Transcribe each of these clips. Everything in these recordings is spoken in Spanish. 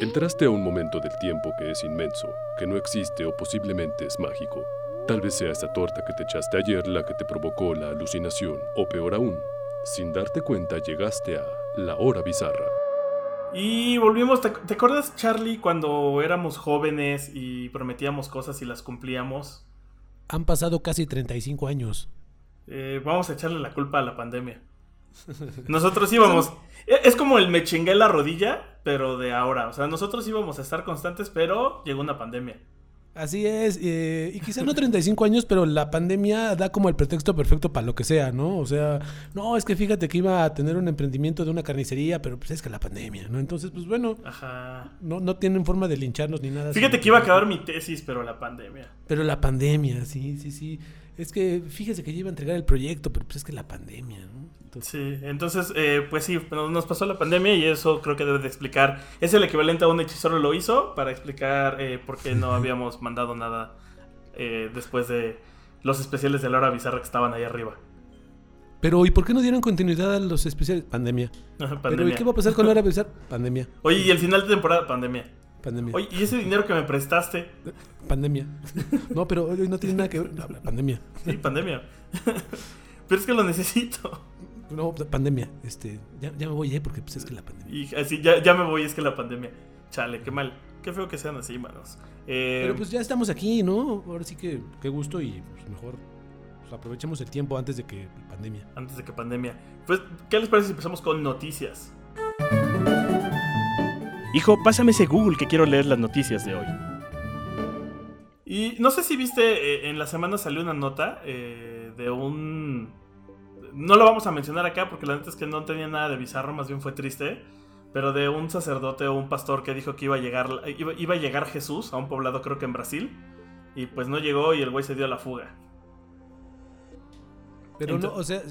Entraste a un momento del tiempo que es inmenso, que no existe o posiblemente es mágico. Tal vez sea esa torta que te echaste ayer la que te provocó la alucinación, o peor aún, sin darte cuenta llegaste a la hora bizarra. Y volvimos, ¿te, te acuerdas Charlie cuando éramos jóvenes y prometíamos cosas y las cumplíamos? Han pasado casi 35 años. Eh, vamos a echarle la culpa a la pandemia. Nosotros íbamos. e- Es como el me chingué la rodilla, pero de ahora. O sea, nosotros íbamos a estar constantes, pero llegó una pandemia. Así es, eh, y quizá no 35 años, pero la pandemia da como el pretexto perfecto para lo que sea, ¿no? O sea, no, es que fíjate que iba a tener un emprendimiento de una carnicería, pero pues es que la pandemia, ¿no? Entonces, pues bueno, Ajá. no, no tienen forma de lincharnos ni nada. Fíjate que iba a acabar mi tesis, pero la pandemia. Pero la pandemia, sí, sí, sí. Es que fíjese que yo iba a entregar el proyecto, pero pues es que la pandemia, ¿no? Entonces, Sí, entonces, eh, pues sí, nos pasó la pandemia y eso creo que debe de explicar. Es el equivalente a un hechicero lo hizo para explicar eh, por qué no habíamos mandado nada eh, después de los especiales de la hora bizarra que estaban ahí arriba. Pero ¿y por qué no dieron continuidad a los especiales? Pandemia. Ajá, Pero. ¿y qué va a pasar con la hora besar? Pandemia. Oye, y el final de temporada, pandemia. Pandemia. Oye, y ese dinero que me prestaste, Pandemia. No, pero hoy no tiene nada que ver. Pandemia. sí, pandemia. Pero es que lo necesito. No, pandemia. Este, ya, ya me voy, ¿eh? Porque pues es que la pandemia. Y así, ya, ya me voy, es que la pandemia. Chale, qué mal. Qué feo que sean así, manos. Eh, Pero pues ya estamos aquí, ¿no? Ahora sí que qué gusto y pues, mejor pues, aprovechemos el tiempo antes de que pandemia. Antes de que pandemia. Pues, ¿qué les parece si empezamos con noticias? Hijo, pásame ese Google que quiero leer las noticias de hoy. Y no sé si viste, eh, en la semana salió una nota eh, de un... No lo vamos a mencionar acá porque la neta es que no tenía nada de bizarro, más bien fue triste. Pero de un sacerdote o un pastor que dijo que iba a llegar, iba, iba a llegar Jesús a un poblado creo que en Brasil. Y pues no llegó y el güey se dio a la fuga. Pero no, o sea,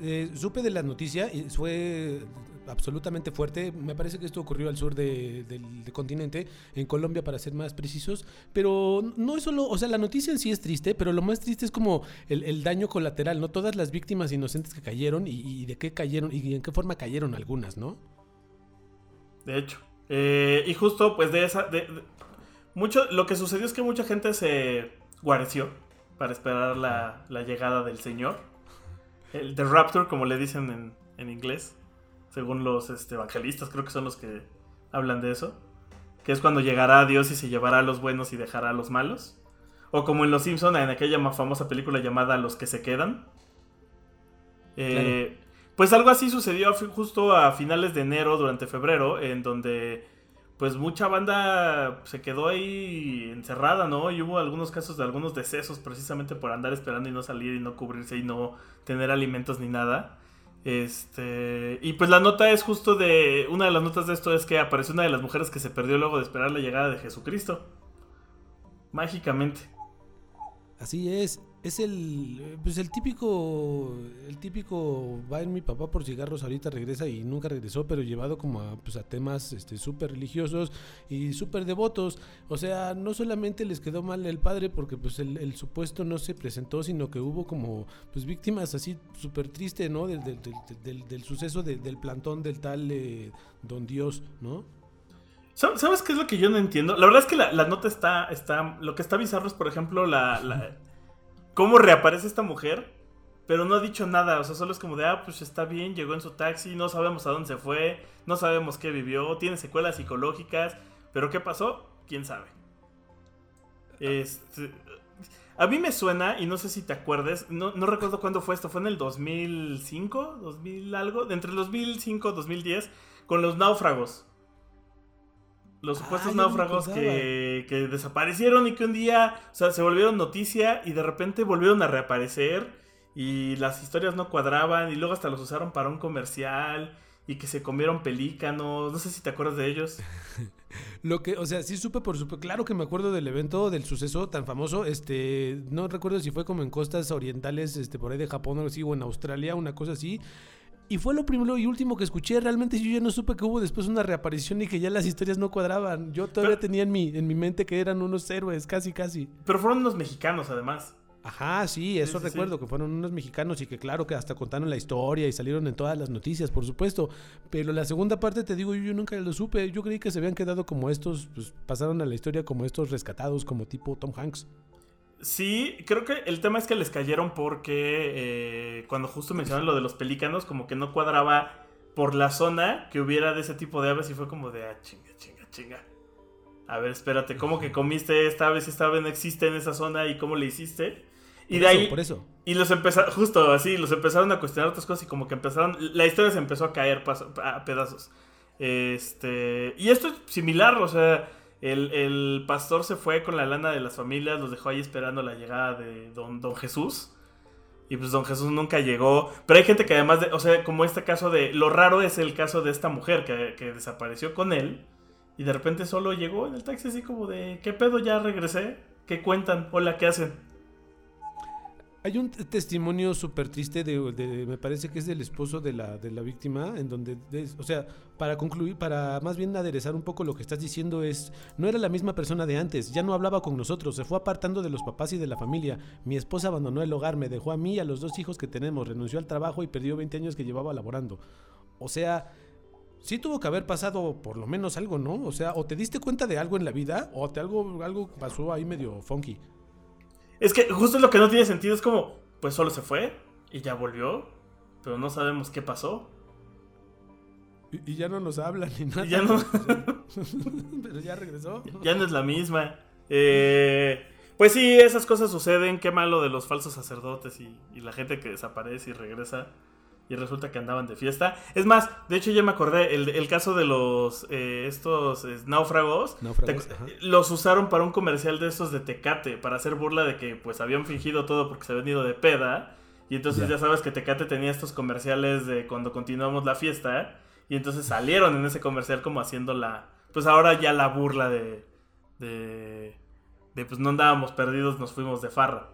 eh, supe de la noticia y fue absolutamente fuerte. Me parece que esto ocurrió al sur de- del continente, en Colombia para ser más precisos. Pero no es solo, o sea, la noticia en sí es triste, pero lo más triste es como el, daño colateral, ¿no? Todas las víctimas inocentes que cayeron y, de qué cayeron y en qué forma cayeron algunas, ¿no? De hecho. Eh, y justo, pues de esa. Mucho, lo que sucedió es que mucha gente se guareció para esperar la, llegada del Señor. El The Rapture, como le dicen en, en inglés. Según los este, evangelistas, creo que son los que hablan de eso. Que es cuando llegará Dios y se llevará a los buenos y dejará a los malos. O como en Los Simpson en aquella ma- famosa película llamada Los que se quedan. Eh, Pues algo así sucedió a justo a finales de enero, durante febrero, en donde pues mucha banda se quedó ahí encerrada, ¿no? Y hubo algunos casos de algunos decesos precisamente por andar esperando y no salir y no cubrirse y no tener alimentos ni nada. Este, y pues la nota es justo de una de las notas de esto es que apareció una de las mujeres que se perdió luego de esperar la llegada de Jesucristo. Mágicamente. Así es, es el pues el típico el típico va en mi papá por cigarros ahorita regresa y nunca regresó, pero llevado como a pues a temas este súper religiosos y súper devotos. O sea, no solamente les quedó mal el padre porque pues el, el supuesto no se presentó, sino que hubo como pues víctimas así súper triste, ¿no? Del, del, del, del- del suceso de- del plantón del tal eh, Don Dios, ¿no? ¿Sab- ¿Sabes qué es lo que yo no entiendo? La verdad es que la, la nota está, está. Lo que está bizarro es, por ejemplo, la, la- cómo reaparece esta mujer, pero no ha dicho nada. O sea, solo es como de, ah, pues está bien, llegó en su taxi, no sabemos a dónde se fue, no sabemos qué vivió, tiene secuelas psicológicas, pero ¿qué pasó? ¿Quién sabe? Este. A mí me suena, y no sé si te acuerdes, no, recuerdo cuándo fue esto, fue en el 2005, 2000 algo, entre el 2005 y 2010, con los náufragos. Los Ah, supuestos náufragos que, que desaparecieron y que un día, o sea, se volvieron noticia y de repente volvieron a reaparecer y las historias no cuadraban y luego hasta los usaron para un comercial y que se comieron pelícanos, no sé si te acuerdas de ellos. Lo que, o sea, sí supe por supuesto, claro que me acuerdo del evento, del suceso tan famoso, este, no recuerdo si fue como en costas orientales, este, por ahí de Japón o algo así, o en Australia, una cosa así. Y fue lo primero y último que escuché, realmente yo ya no supe que hubo después una reaparición y que ya las historias no cuadraban. Yo todavía Pero- tenía en mi, en mi mente que eran unos héroes, casi, casi. Pero fueron unos mexicanos además. Ajá, sí, eso sí, sí. recuerdo, que fueron unos mexicanos y que claro que hasta contaron la historia y salieron en todas las noticias, por supuesto. Pero la segunda parte, te digo, yo, yo nunca lo supe. Yo creí que se habían quedado como estos, pues pasaron a la historia como estos rescatados, como tipo Tom Hanks. Sí, creo que el tema es que les cayeron porque eh, cuando justo mencionaron lo de los pelícanos, como que no cuadraba por la zona que hubiera de ese tipo de aves y fue como de, ah, chinga, chinga, chinga. A ver, espérate, ¿cómo que comiste esta ave si esta ave no existe en esa zona y cómo le hiciste? Y Por de eso, ahí, Por eso. y los empezaron, justo así, los empezaron a cuestionar otras cosas y como que empezaron, la historia se empezó a caer paso- a pedazos. Este, y esto es similar, o sea, el, el pastor se fue con la lana de las familias, los dejó ahí esperando la llegada de don, don Jesús. Y pues don Jesús nunca llegó. Pero hay gente que además de, o sea, como este caso de, lo raro es el caso de esta mujer que, que desapareció con él. Y de repente solo llegó en el taxi así como de, ¿qué pedo? Ya regresé. ¿Qué cuentan? Hola, ¿qué hacen? Hay un testimonio súper triste de, me parece que es del esposo de la, de la víctima, en donde, de- o sea, para concluir, para más bien aderezar un poco lo que estás diciendo es, no era la misma persona de antes, ya no hablaba con nosotros, se fue apartando de los papás y de la familia. Mi esposa abandonó el hogar, me dejó a mí y a los dos hijos que tenemos, renunció al trabajo y perdió 20 años que llevaba laborando. O sea, sí tuvo que haber pasado por lo menos algo, ¿no? O sea, o te diste cuenta de algo en la vida, o te algo, algo pasó ahí medio funky. Es que justo lo que no tiene sentido es como, pues solo se fue y ya volvió, pero no sabemos qué pasó. Y, y ya no nos hablan ni nada. Y ya no- Pero ya regresó. Ya no es la misma. Eh, pues sí, esas cosas suceden. Qué malo de los falsos sacerdotes y, y la gente que desaparece y regresa. Y resulta que andaban de fiesta. Es más, de hecho ya me acordé, el, el caso de los eh, estos eh, náufragos, Náufragos, te- los usaron para un comercial de estos de Tecate, para hacer burla de que pues habían fingido todo porque se habían ido de peda. Y entonces Ya. ya sabes que Tecate tenía estos comerciales de cuando continuamos la fiesta. Y entonces salieron en ese comercial como haciendo la... Pues ahora ya la burla de... De... De pues no andábamos perdidos, nos fuimos de farra.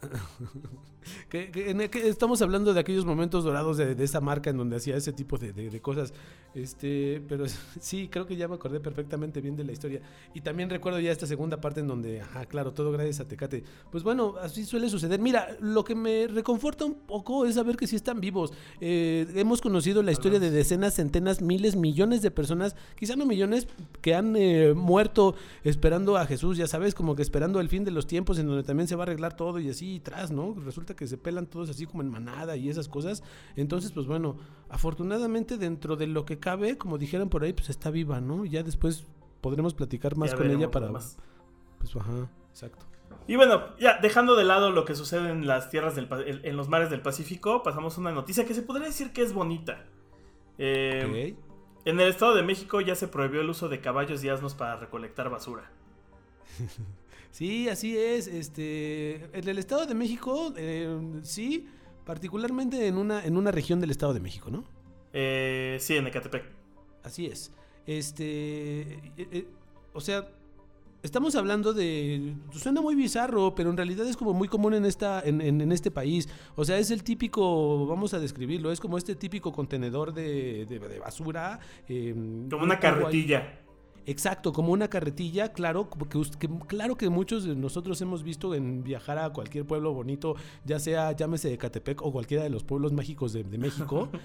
Que- que- en- que estamos hablando de aquellos momentos dorados de, de esa marca en donde hacía ese tipo de, de- de cosas. Este, pero sí, creo que ya me acordé perfectamente bien de la historia. Y también recuerdo ya esta segunda parte en donde, ajá, claro, todo gracias a Tecate. Pues bueno, así suele suceder. Mira, lo que me reconforta un poco es saber que sí están vivos. Eh, hemos conocido la historia de decenas, centenas, miles, millones de personas, quizá no millones, que han eh, muerto esperando a Jesús, ya sabes, como que esperando el fin de los tiempos en donde también se va a arreglar todo y así y tras, ¿no? Resulta que se pelan todos así como en manada y esas cosas. Entonces, pues bueno, afortunadamente dentro de lo que cabe, como dijeron por ahí, pues está viva, ¿no? Ya después podremos platicar más Ya con ella para... demás. Pues ajá, exacto. Y bueno, ya dejando de lado lo que sucede en las tierras del en los mares del Pacífico, pasamos a una noticia que se podría decir que es bonita. Eh. En el Estado de México ya se prohibió el uso de caballos y asnos para recolectar basura. Sí, así es. Este, en el Estado de México, eh, sí, particularmente en una, en una región del Estado de México, ¿no? Eh, sí, en Ecatepec. Así es. Este, eh, eh, o sea, estamos hablando de, suena muy bizarro, pero en realidad es como muy común en esta, en, en- en este país. O sea, es el típico, vamos a describirlo, es como este típico contenedor de, de- de basura. eh, Como una ahí- carretilla. Exacto, como una carretilla, claro, que, que- claro que muchos de nosotros hemos visto en viajar a cualquier pueblo bonito, ya sea llámese de Catepec o cualquiera de los pueblos mágicos de, de México.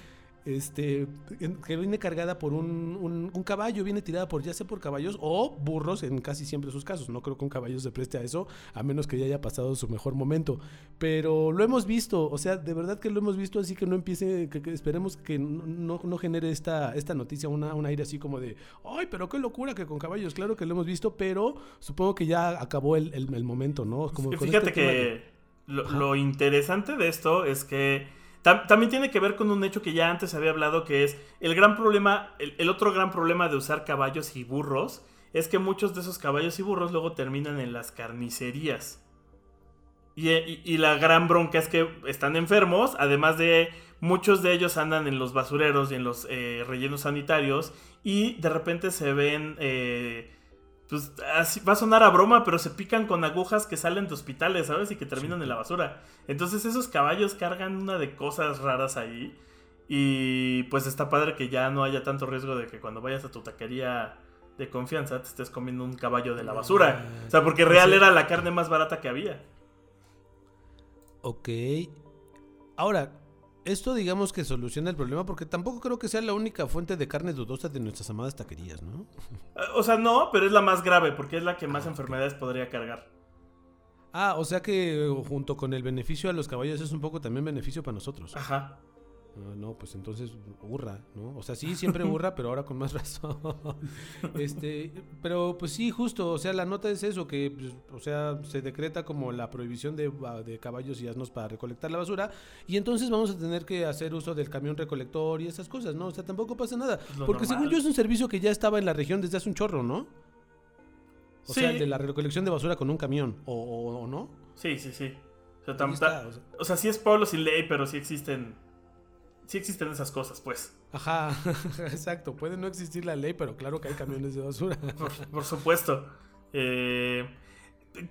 Este, que viene cargada por un, un- un caballo, viene tirada por ya sea por caballos o burros en casi siempre sus casos. No creo que un caballo se preste a eso, a menos que ya haya pasado su mejor momento. Pero lo hemos visto, o sea, de verdad que lo hemos visto, así que no empiece, que, que esperemos que no, no- genere esta, esta noticia una, un aire así como de, ay, pero qué locura que con caballos, claro que lo hemos visto, pero supongo que ya acabó el, el- el momento, ¿no? Como Fíjate este que lo, lo interesante de esto es que tam- también tiene que ver con un hecho que ya antes había hablado, que es el gran problema, el, otro gran problema de usar caballos y burros, es que muchos de esos caballos y burros luego terminan en las carnicerías. Y, y la gran bronca es que están enfermos, además de muchos de ellos andan en los basureros y en los eh, rellenos sanitarios y de repente se ven, eh, pues así, va a sonar a broma, pero se pican con agujas que salen de hospitales, ¿sabes? Y que terminan en la basura. Entonces esos caballos cargan una de cosas raras ahí y pues está padre que ya no haya tanto riesgo de que cuando vayas a tu taquería de confianza te estés comiendo un caballo de la basura. O sea, porque real era la carne más barata que había. Ok. Ahora, esto digamos que soluciona el problema porque tampoco creo que sea la única fuente de carne dudosa de nuestras amadas taquerías, ¿no? Eh, O sea, no, pero es la más grave porque es la que más enfermedades podría cargar. Ah, o sea que eh, junto con el beneficio a los caballos es un poco también beneficio para nosotros. Ajá. Ah, no, pues entonces burra, ¿no? O sea, sí, siempre burra, pero ahora con más razón. este, pero pues sí, justo, o sea, la nota es eso, que, pues, o sea, se decreta como la prohibición de, ba- de caballos y asnos para recolectar la basura, y entonces vamos a tener que hacer uso del camión recolector y esas cosas, ¿no? O sea, tampoco pasa nada. lo Porque normal. según yo es un servicio que ya estaba en la región desde hace un chorro, ¿no? O Sí. sea, el de la recolección de basura con un camión, ¿o, o- o no? Sí, sí, sí. O sea, tam- está, o sea. o sea, sí es pueblo sin ley, pero sí existen. Sí existen esas cosas, pues. Ajá, exacto. Puede no existir la ley, pero claro que hay camiones de basura. Por, por supuesto. Eh,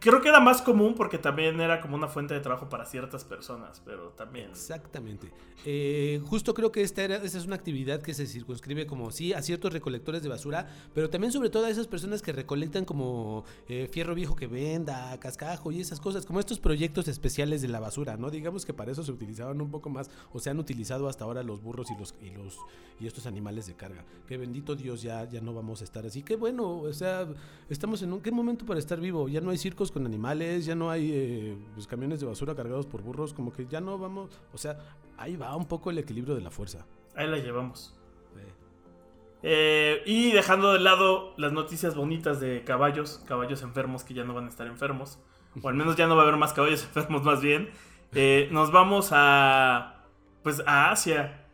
creo que era más común porque también era como una fuente de trabajo para ciertas personas, pero también. Exactamente. Eh, justo creo que esta, era, esta es una actividad que se circunscribe como sí a ciertos recolectores de basura, pero también sobre todo a esas personas que recolectan como eh, fierro viejo que venda, cascajo y esas cosas, como estos proyectos especiales de la basura, ¿no? Digamos que para eso se utilizaban un poco más, o se han utilizado hasta ahora los burros y los y los y estos animales de carga. Que bendito Dios ya ya no vamos a estar así. Qué bueno, o sea, estamos en un qué momento para estar vivo. Ya no hay circos con animales, ya no hay eh, pues, camiones de basura cargados por burros, como que ya no vamos, o sea, ahí va un poco el equilibrio de la fuerza. Ahí la llevamos. Eh, Eh, y dejando de lado las noticias bonitas de caballos, caballos enfermos que ya no van a estar enfermos, o al menos ya no va a haber más caballos enfermos más bien, eh, nos vamos a, pues a Asia,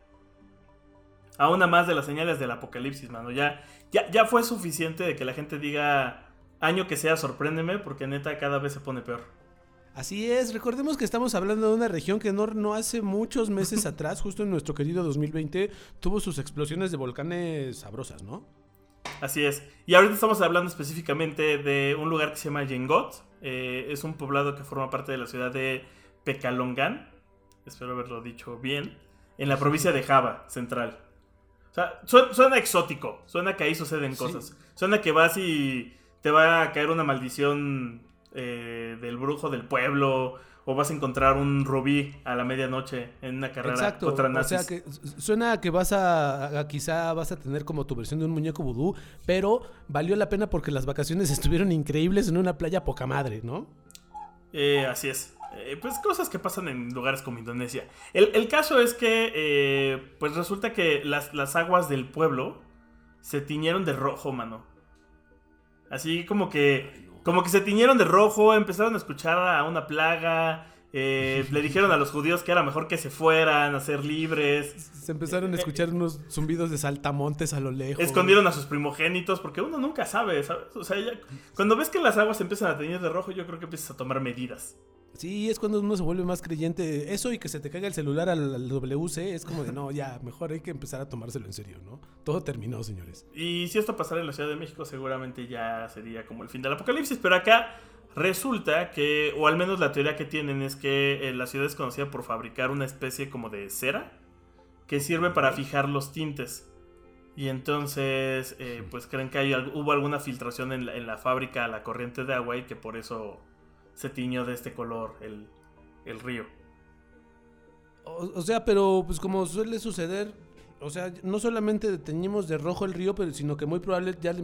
a una más de las señales del apocalipsis, mano. Ya, ya, ya fue suficiente de que la gente diga, año que sea, sorpréndeme, porque neta cada vez se pone peor. Así es, recordemos que estamos hablando de una región que no, no hace muchos meses atrás, justo en nuestro querido 2020, tuvo sus explosiones de volcanes sabrosas, ¿no? Así es. Y ahorita estamos hablando específicamente de un lugar que se llama Yengot. Eh, es un poblado que forma parte de la ciudad de Pekalongan. Espero haberlo dicho bien. En la provincia de Java, central. O sea, su- suena exótico. Suena que ahí suceden Sí. cosas. Suena que vas y te va a caer una maldición eh, del brujo del pueblo. O vas a encontrar un rubí a la medianoche en una carrera Exacto. contra O nazis. sea que su- suena a que vas a, a- quizá vas a tener como tu versión de un muñeco vudú, pero valió la pena porque las vacaciones estuvieron increíbles en una playa poca madre, ¿no? Eh, así es. Eh, pues cosas que pasan en lugares como Indonesia. El, el caso es que, eh, pues resulta que las, las aguas del pueblo se tiñeron de rojo, mano. Así como que, como que se tiñeron de rojo, empezaron a escuchar a una plaga. Eh, le dijeron a los judíos que era mejor que se fueran a ser libres. Se empezaron a escuchar unos zumbidos de saltamontes a lo lejos. Escondieron a sus primogénitos porque uno nunca sabe, ¿sabes? O sea, ya- cuando ves que las aguas empiezan a teñir de rojo, yo creo que empiezas a tomar medidas. Sí, es cuando uno se vuelve más creyente. Eso y que se te caiga el celular al, al WC es como de no, ya, mejor hay que empezar a tomárselo en serio, ¿no? Todo terminó, señores. Y si esto pasara en la Ciudad de México, seguramente ya sería como el fin del apocalipsis. Pero acá resulta que, o al menos la teoría que tienen es que eh, la ciudad es conocida por fabricar una especie como de cera que sirve para fijar los tintes. Y entonces, eh, pues creen que hay, hubo alguna filtración en la, en la fábrica a la corriente de agua y que por eso se tiñó de este color el, el río. O, o sea, pero pues como suele suceder, o sea, no solamente teñimos de rojo el río, pero sino que muy probable ya,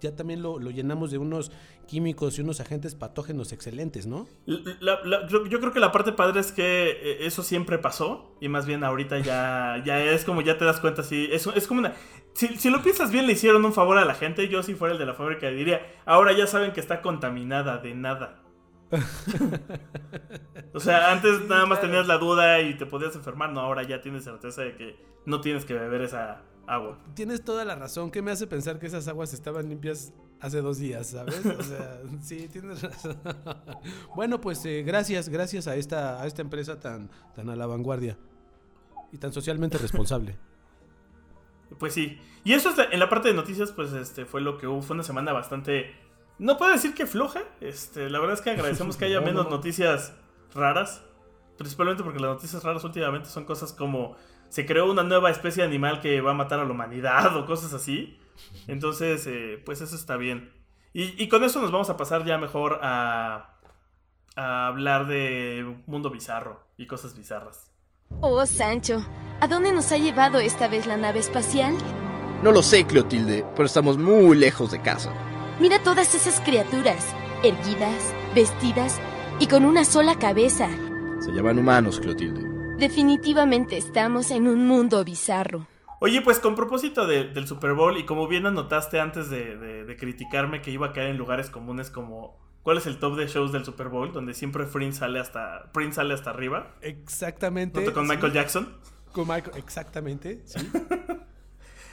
ya también lo, lo llenamos de unos químicos y unos agentes patógenos excelentes, ¿no? La- la- yo, yo creo que la parte padre es que eh, eso siempre pasó y más bien ahorita ya, ya es como ya te das cuenta, sí, es, es como una... Si, si lo piensas bien, le hicieron un favor a la gente. Yo si fuera el de la fábrica diría, ahora ya saben que está contaminada de nada. O sea, antes nada más tenías la duda y te podías enfermar, no, ahora ya tienes certeza de que no tienes que beber esa agua. Tienes toda la razón. ¿Qué me hace pensar que esas aguas estaban limpias hace dos días, sabes? O sea, sí, tienes razón. Bueno, pues eh, gracias, gracias a esta, a esta empresa tan, tan a la vanguardia y tan socialmente responsable. Pues sí. Y eso en la parte de noticias, pues este fue lo que hubo. Fue una semana bastante. No puedo decir que floja. Este, la verdad es que agradecemos que haya No, menos no. noticias raras. Principalmente porque las noticias raras últimamente son cosas como. Se creó una nueva especie de animal que va a matar a la humanidad o cosas así. Entonces, eh, pues eso está bien. Y, y con eso nos vamos a pasar ya mejor a. a hablar de mundo bizarro y cosas bizarras. Oh, Sancho, ¿a dónde nos ha llevado esta vez la nave espacial? No lo sé, Clotilde, pero estamos muy lejos de casa. Mira todas esas criaturas, erguidas, vestidas y con una sola cabeza. Se llaman humanos, Clotilde. Definitivamente estamos en un mundo bizarro. Oye, pues con propósito de- del Super Bowl, y como bien anotaste antes de, de- de criticarme que iba a caer en lugares comunes como ¿cuál es el top de shows del Super Bowl? Donde siempre Prince sale hasta, Prince sale hasta arriba, Exactamente. junto con sí, Michael Jackson. Con Michael, exactamente, sí.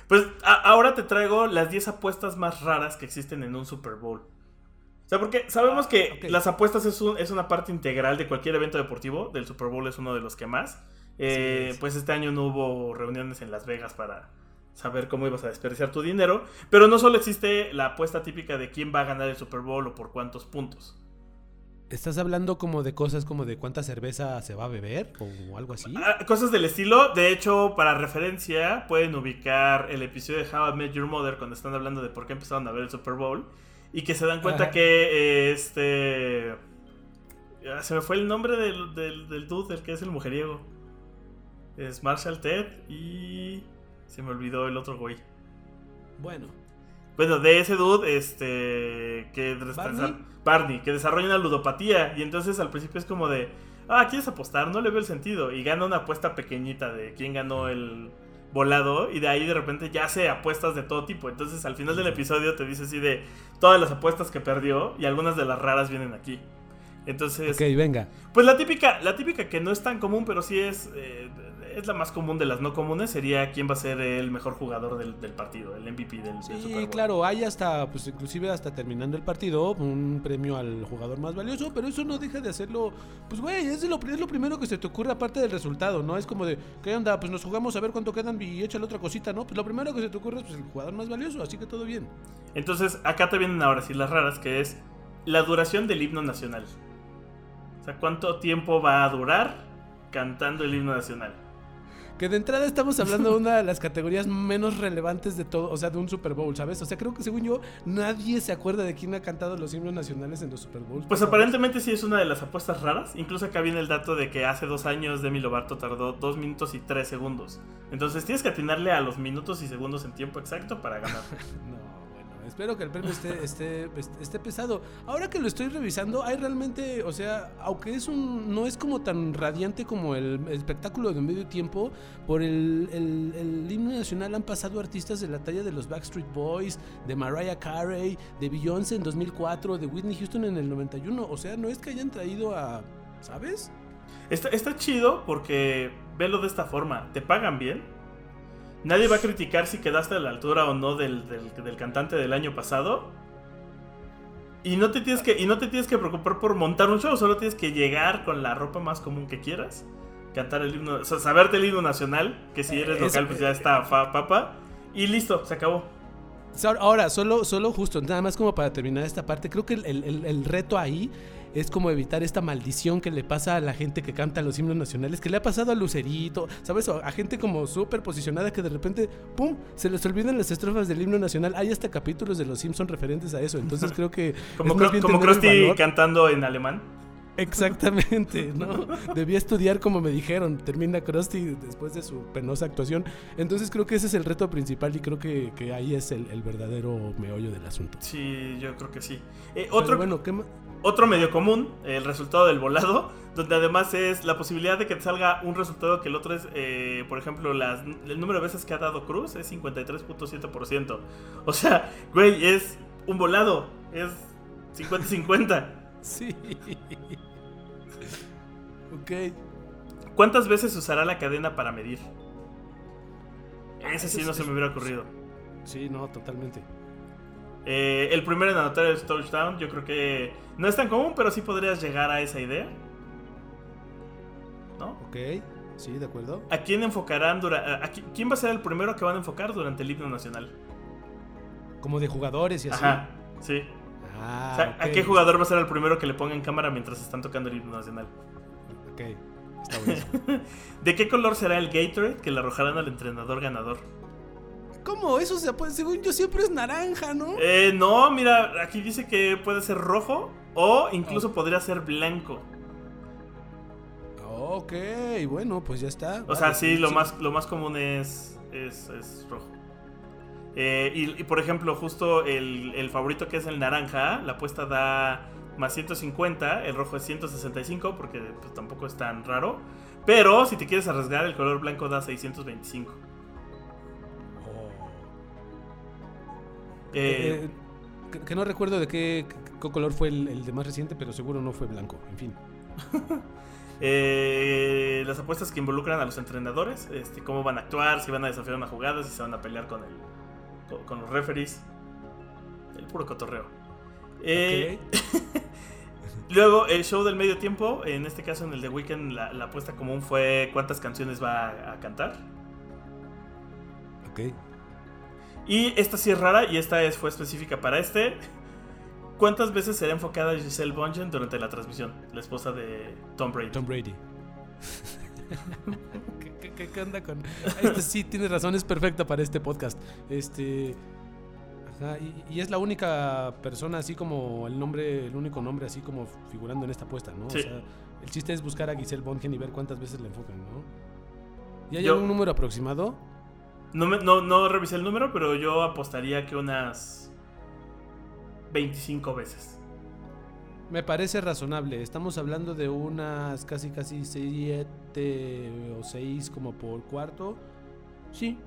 Pues ahora te traigo las 10 apuestas más raras que existen en un Super Bowl. O sea, porque sabemos que ok. las apuestas es, un- es una parte integral de cualquier evento deportivo. Del Super Bowl es uno de los que más. Eh, es. pues este año no hubo reuniones en Las Vegas para saber cómo ibas a desperdiciar tu dinero. Pero no solo existe la apuesta típica de quién va a ganar el Super Bowl o por cuántos puntos. ¿Estás hablando como de cosas como de cuánta cerveza se va a beber o algo así? Ah, Cosas del estilo. De hecho, para referencia, pueden ubicar el episodio de How I Met Your Mother cuando están hablando de por qué empezaron a ver el Super Bowl. Y que se dan cuenta Ajá. que eh, este. ah, Se me fue el nombre del, del, del dude, el que es el mujeriego. Es Marshall Ted y. Se me olvidó el otro güey. Bueno, Bueno, de ese dude, este. Que. Barney, que desarrolla una ludopatía. Y entonces al principio es como de. Ah, ¿quieres apostar? No le veo el sentido. Y gana una apuesta pequeñita de quién ganó el volado. Y de ahí de repente ya hace apuestas de todo tipo. Entonces al final del episodio te dice así de todas las apuestas que perdió. Y algunas de las raras vienen aquí. Entonces. ok, venga. Pues la típica, la típica que no es tan común, pero sí es, eh, es la más común de las no comunes, sería quién va a ser el mejor jugador del, del partido, el MVP del, del Super Sí, Bowl. claro, hay hasta, pues inclusive hasta terminando el partido, un premio al jugador más valioso, pero eso no deja de hacerlo, pues güey, es lo, es lo primero que se te ocurre aparte del resultado, ¿no? Es como de, ¿qué onda? Pues nos jugamos a ver cuánto quedan y échale otra cosita, ¿no? Pues lo primero que se te ocurre es pues, el jugador más valioso, así que todo bien. Entonces, acá te vienen ahora sí las raras, que es la duración del himno nacional. O sea, ¿cuánto tiempo va a durar cantando el himno nacional? Que de entrada estamos hablando de una de las categorías menos relevantes de todo, o sea, de un Super Bowl, ¿sabes? O sea, creo que según yo, nadie se acuerda de quién ha cantado los himnos nacionales en los Super Bowls. Pues aparentemente sí es una de las apuestas raras. Incluso acá viene el dato de que hace dos años Demi Lovato tardó dos minutos y tres segundos. Entonces tienes que atinarle a los minutos y segundos en tiempo exacto para ganar. No, espero que el premio esté, esté, esté pesado. Ahora que lo estoy revisando, hay realmente, o sea, aunque es un, no es como tan radiante como el, espectáculo de medio tiempo, por el, el, el himno nacional han pasado artistas de la talla de los Backstreet Boys, de Mariah Carey, de Beyoncé en 2004, de Whitney Houston en el 91. O sea, no es que hayan traído a, ¿sabes? Está, está chido porque velo de esta forma. Te pagan bien. Nadie va a criticar si quedaste a la altura o no del, del- del cantante del año pasado. Y no, te tienes que, y no te tienes que preocupar por montar un show, solo tienes que llegar con la ropa más común que quieras. Cantar el himno, o sea, saberte el himno nacional, que si eres Eso- local pues ya está fa- papa. Y listo, se acabó. Ahora, solo, solo justo, nada más como para terminar esta parte, creo que el- el reto ahí es como evitar esta maldición que le pasa a la gente que canta los himnos nacionales, que le ha pasado a Lucerito, ¿sabes? A gente como súper posicionada que de repente, ¡pum!, se les olvidan las estrofas del himno nacional. Hay hasta capítulos de los Simpson referentes a eso, entonces creo que... Como, Cro- Krusty valor- cantando en alemán. Exactamente, ¿no? Debía estudiar como me dijeron. Termina Krusty después de su penosa actuación. Entonces creo que ese es el reto principal y creo que, que ahí es el, el verdadero meollo del asunto. Sí, yo creo que sí. Eh, otro, bueno, ¿qué ma- otro medio común, el resultado del volado, donde además es la posibilidad de que te salga un resultado que el otro es, eh, por ejemplo, las, el número de veces que ha dado Cruz es 53.7%. O sea, güey, es un volado, es 50-50. Sí. ok. ¿Cuántas veces usará la cadena para medir? Ese sí no se me hubiera ocurrido. Sí, no, totalmente. Eh, el primero en anotar el touchdown, yo creo que no es tan común, pero sí podrías llegar a esa idea. ¿No? Ok. Sí, de acuerdo. ¿A quién enfocarán qui- quién va a ser el primero que van a enfocar durante el himno nacional? Como de jugadores y así. Ajá, sí. Ah, O sea, ¿A qué jugador va a ser el primero que le ponga en cámara mientras están tocando el himno nacional? Ok. Está bueno. ¿De qué color será el Gatorade que le arrojarán al entrenador ganador? ¿Cómo? Eso se puede, según yo siempre es naranja, ¿no? Eh, no, mira, aquí dice que puede ser rojo o incluso podría ser blanco. Ok, bueno, pues ya está. O sea, Vale, sí, lo más, lo más común es, es, es rojo. Eh, y, y, por ejemplo, justo el, el favorito que es el naranja, la apuesta da más 150, el rojo es 165 porque pues, tampoco es tan raro. Pero si te quieres arriesgar, el color blanco da 625. Oh. Eh, Eh, que, que no recuerdo de qué, qué color fue el, el de más reciente, pero seguro no fue blanco. En fin. eh, las apuestas que involucran a los entrenadores, este, cómo van a actuar, si van a desafiar una jugada, si se van a pelear con, el, con, los referees. El puro cotorreo. Eh. Luego, el show del medio tiempo, en este caso en el de Weekend, la, la apuesta común fue cuántas canciones va a, a cantar. Ok. Y esta sí es rara y esta es, fue específica para este. ¿Cuántas veces será enfocada Giselle Bundchen durante la transmisión? La esposa de Tom Brady. Tom Brady. ¿Qué, qué, onda con.? Este sí, tienes razón, es perfecta para este podcast. Este. Ajá, y, y es la única persona, así como el nombre, el único nombre, así como figurando en esta apuesta, ¿no? Sí. O sea, el chiste es buscar a Giselle Bongen y ver cuántas veces le enfocan, ¿no? ¿Y hay Yo- algún número aproximado? No, me- no, no revisé el número, pero yo apostaría que unas 25 veces. Me parece razonable. Estamos hablando de unas casi, casi siete o seis como por cuarto. Sí,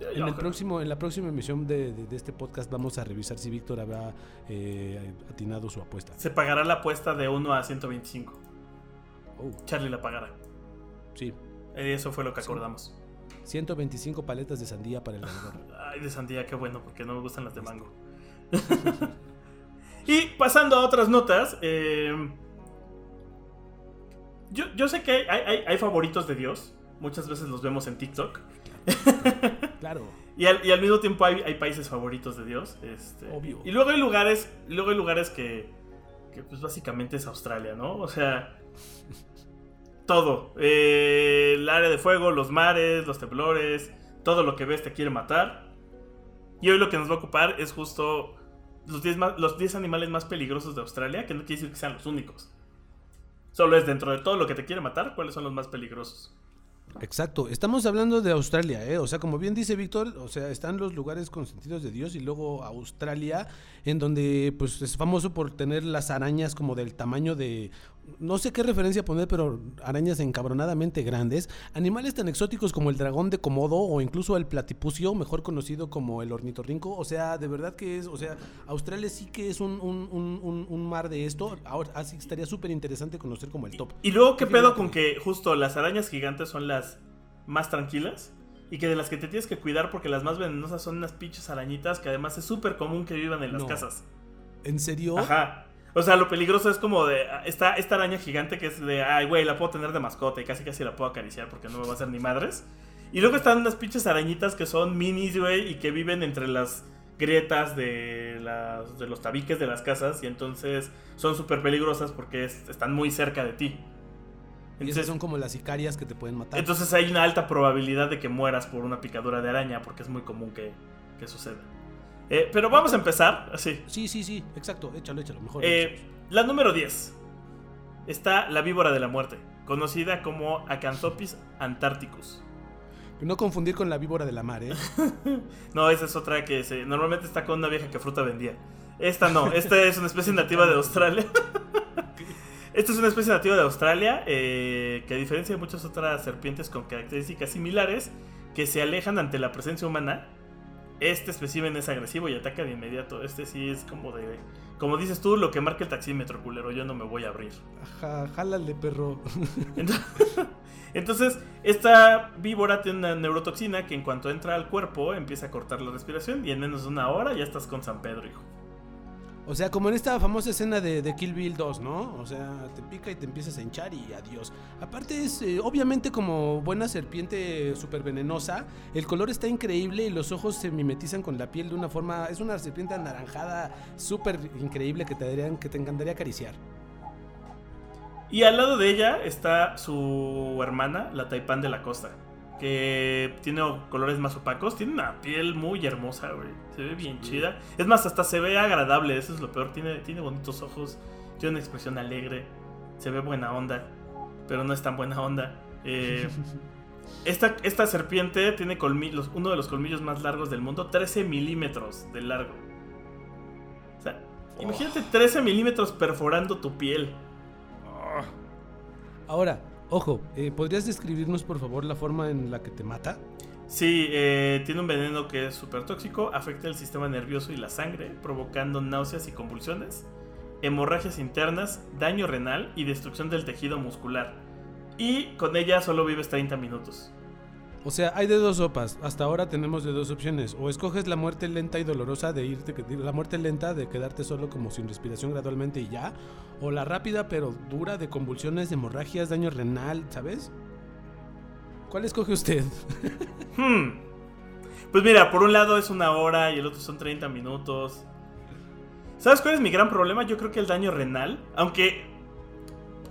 En, el próximo, en la próxima emisión de, de- de este podcast vamos a revisar si Víctor habrá eh, atinado su apuesta. Se pagará la apuesta de 1 a 125. Oh, Charlie la pagará. sí, Eh, Eso fue lo que acordamos. 125 paletas de sandía para el ganador. Ay, de sandía, qué bueno, porque no me gustan las de mango. y pasando a otras notas, eh, yo, yo sé que hay, hay- hay favoritos de Dios. Muchas veces los vemos en TikTok. Claro, Y al, y al mismo tiempo hay, hay países favoritos de Dios. este, Obvio. Y luego hay lugares, luego hay lugares que, que pues básicamente es Australia, ¿no? O sea, todo. Eh, el área de fuego, los mares, los temblores, todo lo que ves te quiere matar. Y hoy lo que nos va a ocupar es justo los 10 más- los 10 animales más peligrosos de Australia, que no quiere decir que sean los únicos. Solo es dentro de todo lo que te quiere matar, cuáles son los más peligrosos. exacto. Estamos hablando de Australia, ¿eh? O sea, como bien dice Víctor, o sea, están los lugares consentidos de Dios y luego Australia, en donde pues es famoso por tener las arañas como del tamaño de... No sé qué referencia poner, pero arañas encabronadamente grandes. Animales tan exóticos como el dragón de Komodo o incluso el platipucio, mejor conocido como el ornitorrinco. O sea, de verdad que es... O sea, Australia sí que es un, un- un- un- un mar de esto. Ahora, así estaría súper interesante conocer como el top. Y luego, ¿qué ¿Qué pedo con que justo las arañas gigantes son las más tranquilas? Y que de las que te tienes que cuidar porque las más venenosas son unas pinches arañitas que además es súper común que vivan en las No. casas. ¿En serio? Ajá. O sea, lo peligroso es como de. ah, Esta, esta araña gigante que es de. Ay, güey, la puedo tener de mascota y casi casi la puedo acariciar porque no me va a hacer ni madres. Y luego están unas pinches arañitas que son minis, güey, y que viven entre las grietas de, las, de los tabiques de las casas. Y entonces son súper peligrosas porque es- están muy cerca de ti. Y esas Entonces, son como las sicarias que te pueden matar. entonces hay una alta probabilidad de que mueras por una picadura de araña porque es muy común que, que suceda. Eh, pero vamos a empezar así. Sí, sí, sí, exacto. Échalo, échalo, mejor. Eh, la número 10 está la víbora de la muerte, conocida como Acanthopis antarcticus. No confundir con la víbora de la mar, ¿eh? No, esa es otra que se, normalmente está con una vieja que fruta vendía. Esta no, esta es una especie nativa de Australia. Esta es una especie nativa de Australia eh, que a diferencia de muchas otras serpientes con características similares que se alejan ante la presencia humana, este espécimen es agresivo y ataca de inmediato. Este sí es como de... Como dices tú, lo que marca el taxímetro, culero, yo no me voy a abrir. Ajá, jálale, perro. Entonces, entonces, esta víbora tiene una neurotoxina que en cuanto entra al cuerpo empieza a cortar la respiración y en menos de una hora ya estás con San Pedro, hijo. O sea, como en esta famosa escena de, Kill Bill 2, ¿no? O sea, te pica y te empiezas a hinchar y adiós. Aparte es, eh, obviamente como buena serpiente súper venenosa, el color está increíble y los ojos se mimetizan con la piel de una forma... Es una serpiente anaranjada súper increíble que te, darían, que te encantaría acariciar. Y al lado de ella está su hermana, la taipán de la costa. Que tiene colores más opacos. Tiene una piel muy hermosa, güey. Se ve bien chida. Es más, hasta se ve agradable, eso es lo peor. Tiene, tiene bonitos ojos, tiene una expresión alegre, se ve buena onda, pero no es tan buena onda. Eh, esta, esta serpiente tiene colmillos, uno de los colmillos más largos del mundo, 13 milímetros de largo. O sea, imagínate 13 milímetros perforando tu piel. Ahora, ojo, eh, ¿podrías describirnos por favor la forma en la que te mata? Sí, eh, tiene un veneno que es súper tóxico, afecta el sistema nervioso y la sangre, provocando náuseas y convulsiones, hemorragias internas, daño renal y destrucción del tejido muscular. Y con ella solo vives 30 minutos. O sea, hay de dos sopas. Hasta ahora tenemos de dos opciones. O escoges la muerte lenta y dolorosa de irte, la muerte lenta de quedarte solo como sin respiración gradualmente y ya. O la rápida pero dura de convulsiones, hemorragias, daño renal, ¿sabes? ¿Cuál escoge usted? Hmm. Pues mira, por un lado es una hora y el otro son 30 minutos. ¿Sabes cuál es mi gran problema? Yo creo que el daño renal, aunque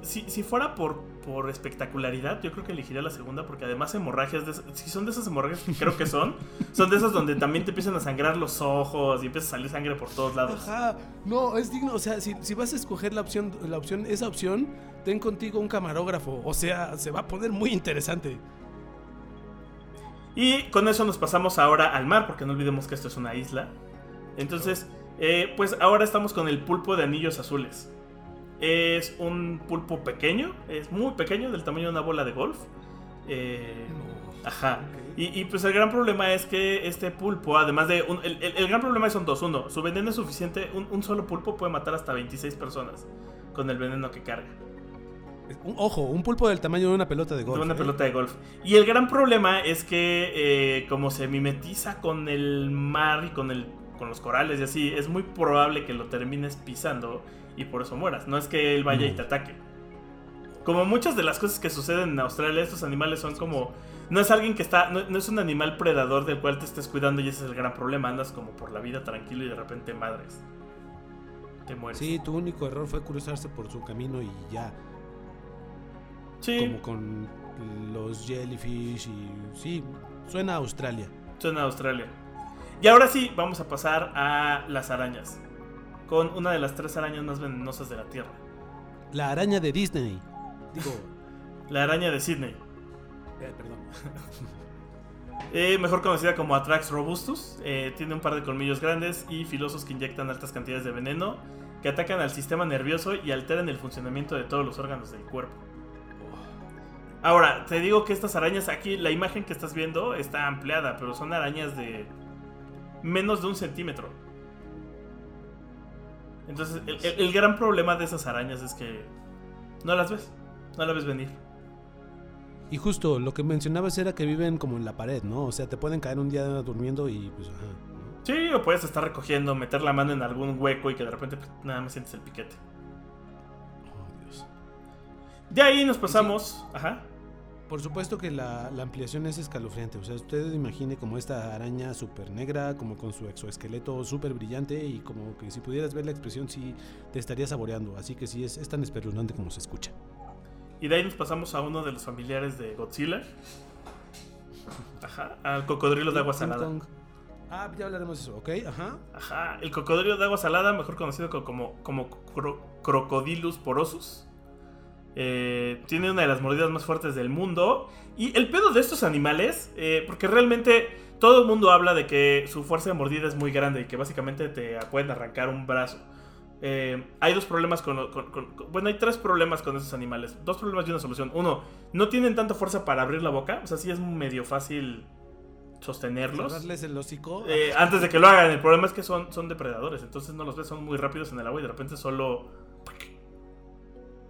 si, si fuera por por espectacularidad, yo creo que elegiría la segunda porque además hemorragias, si son de esas hemorragias que creo que son, son de esas donde también te empiezan a sangrar los ojos y empieza a salir sangre por todos lados. Ajá, no, es digno, o sea, si, vas a escoger la opción, la opción, esa opción, ten contigo un camarógrafo, o sea, se va a poner muy interesante. Y con eso nos pasamos ahora al mar, porque no olvidemos que esto es una isla. Entonces, eh, pues ahora estamos con el pulpo de anillos azules. Es un pulpo pequeño, es muy pequeño, del tamaño de una bola de golf. Eh, ajá. Y, pues el gran problema es que este pulpo, además de... el, gran problema son dos. Uno, su veneno es suficiente. Un, solo pulpo puede matar hasta 26 personas con el veneno que carga. Un, ojo, un pulpo del tamaño de una pelota de golf. De una ¿eh? pelota de golf. Y el gran problema es que eh, como se mimetiza con el mar y con, el, con los corales y así, es muy probable que lo termines pisando y por eso mueras. No es que él vaya y te ataque. Como muchas de las cosas que suceden en Australia, estos animales son como. No es alguien que está. No, es un animal predador del cual te estés cuidando y ese es el gran problema. Andas como por la vida tranquilo y de repente madres. Te mueres. Sí, tu único error fue cruzarse por su camino y ya. Sí. Como con los jellyfish y. Sí, suena a Australia. Suena a Australia. Y ahora sí, vamos a pasar a las arañas con una de las tres arañas más venenosas de la Tierra. La araña de Disney. Digo. la araña de Sydney. Eh, perdón. Eh, mejor conocida como Atrax robustus. Eh, tiene un par de colmillos grandes y filosos que inyectan altas cantidades de veneno que atacan al sistema nervioso y alteran el funcionamiento de todos los órganos del cuerpo. Ahora, te digo que estas arañas aquí, la imagen que estás viendo está ampliada, pero son arañas de menos de un centímetro. Entonces, el, gran problema de esas arañas es que no las ves, no las ves venir. Y justo lo que mencionabas era que viven como en la pared, ¿no? O sea, te pueden caer un día durmiendo y pues, ajá. Sí, o puedes estar recogiendo, meter la mano en algún hueco y que de repente pues, nada más sientes el piquete. Oh, Dios. De ahí nos pasamos. Ajá. Por supuesto que la, ampliación es escalofriante. O sea, usted imagine como esta araña súper negra, como con su exoesqueleto súper brillante y como que si pudieras ver la expresión sí te estaría saboreando. Así que sí, es, tan espeluznante como se escucha. Y de ahí nos pasamos a uno de los familiares de Godzilla. Ajá, al cocodrilo de agua salada. Ah, ya hablaremos de eso, ok, ajá. Ajá, el cocodrilo de agua salada, mejor conocido como, como, Crocodilus porosus eh, tiene una de las mordidas más fuertes del mundo. Y el pedo de estos animales, eh, porque realmente todo el mundo habla de que su fuerza de mordida es muy grande y que básicamente te pueden arrancar un brazo. Eh, hay dos problemas con, Bueno, hay tres problemas con esos animales. Dos problemas y una solución. Uno, no tienen tanta fuerza para abrir la boca. O sea, sí es medio fácil sostenerlos. El hocico. antes de que lo hagan. El problema es que son, son depredadores. Entonces no los ves, son muy rápidos en el agua y de repente solo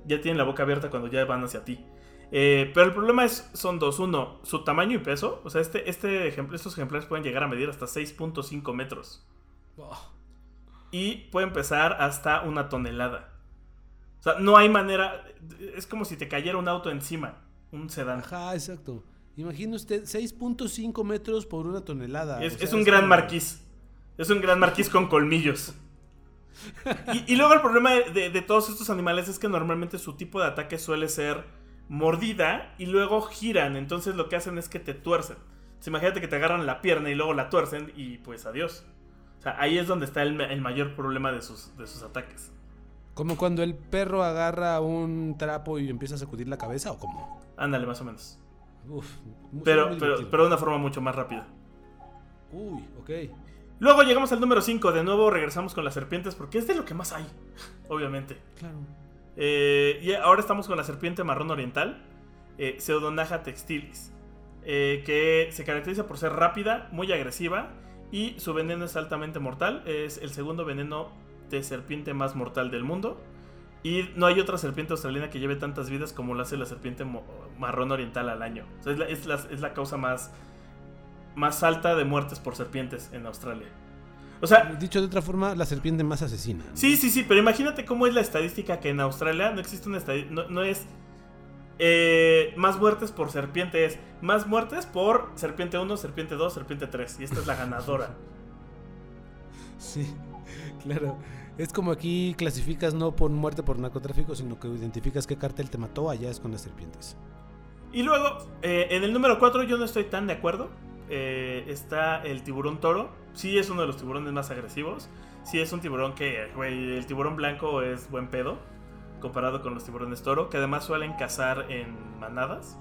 ya tienen la boca abierta cuando ya van hacia ti. Eh, pero el problema es, son dos. Uno, su tamaño y peso. O sea, este, este estos ejemplares pueden llegar a medir hasta 6.5 metros. Y pueden pesar hasta una tonelada. O sea, no hay manera. Es como si te cayera un auto encima. Un sedán. Ajá, exacto. Imagina usted 6.5 metros por una tonelada. Es, un gran marquís. Es un gran marquís con colmillos. Y, luego el problema de, todos estos animales es que normalmente su tipo de ataque suele ser mordida y luego giran. Entonces lo que hacen es que te tuercen. Entonces, imagínate que te agarran la pierna y luego la tuercen y pues adiós. O sea, ahí es donde está el, el mayor problema de sus, de sus ataques. Como cuando el perro agarra un trapo y empieza a sacudir la cabeza o como. Ándale, más o menos. Uf, Pero, pero, pero de una forma mucho más rápida. Uy, ok. Luego llegamos al número 5. De nuevo regresamos con las serpientes porque es de lo que más hay, obviamente. Claro. Eh, y ahora estamos con la serpiente marrón oriental, eh, Pseudonaja textilis, eh, que se caracteriza por ser rápida, muy agresiva y su veneno es altamente mortal. Es el segundo veneno de serpiente más mortal del mundo. Y no hay otra serpiente australiana que lleve tantas vidas como lo hace la serpiente marrón oriental al año. O sea, es, la, es la- es la causa más, más alta de muertes por serpientes en Australia. O sea, Dicho de otra forma, la serpiente más asesina. ¿no? Sí, sí, sí, pero imagínate cómo es la estadística que en Australia no existe una estadística, no, no es eh, más muertes por serpiente, es más muertes por serpiente 1, serpiente 2, serpiente 3. Y esta es la ganadora. Sí, claro. Es como aquí clasificas no por muerte por narcotráfico, sino que identificas qué cartel te mató, allá es con las serpientes. Y luego, eh, en el número 4 yo no estoy tan de acuerdo. Eh, está el tiburón toro. Sí es uno de los tiburones más agresivos. Sí es un tiburón que, el tiburón blanco es buen pedo. Comparado con los tiburones toro. Que además suelen cazar en manadas.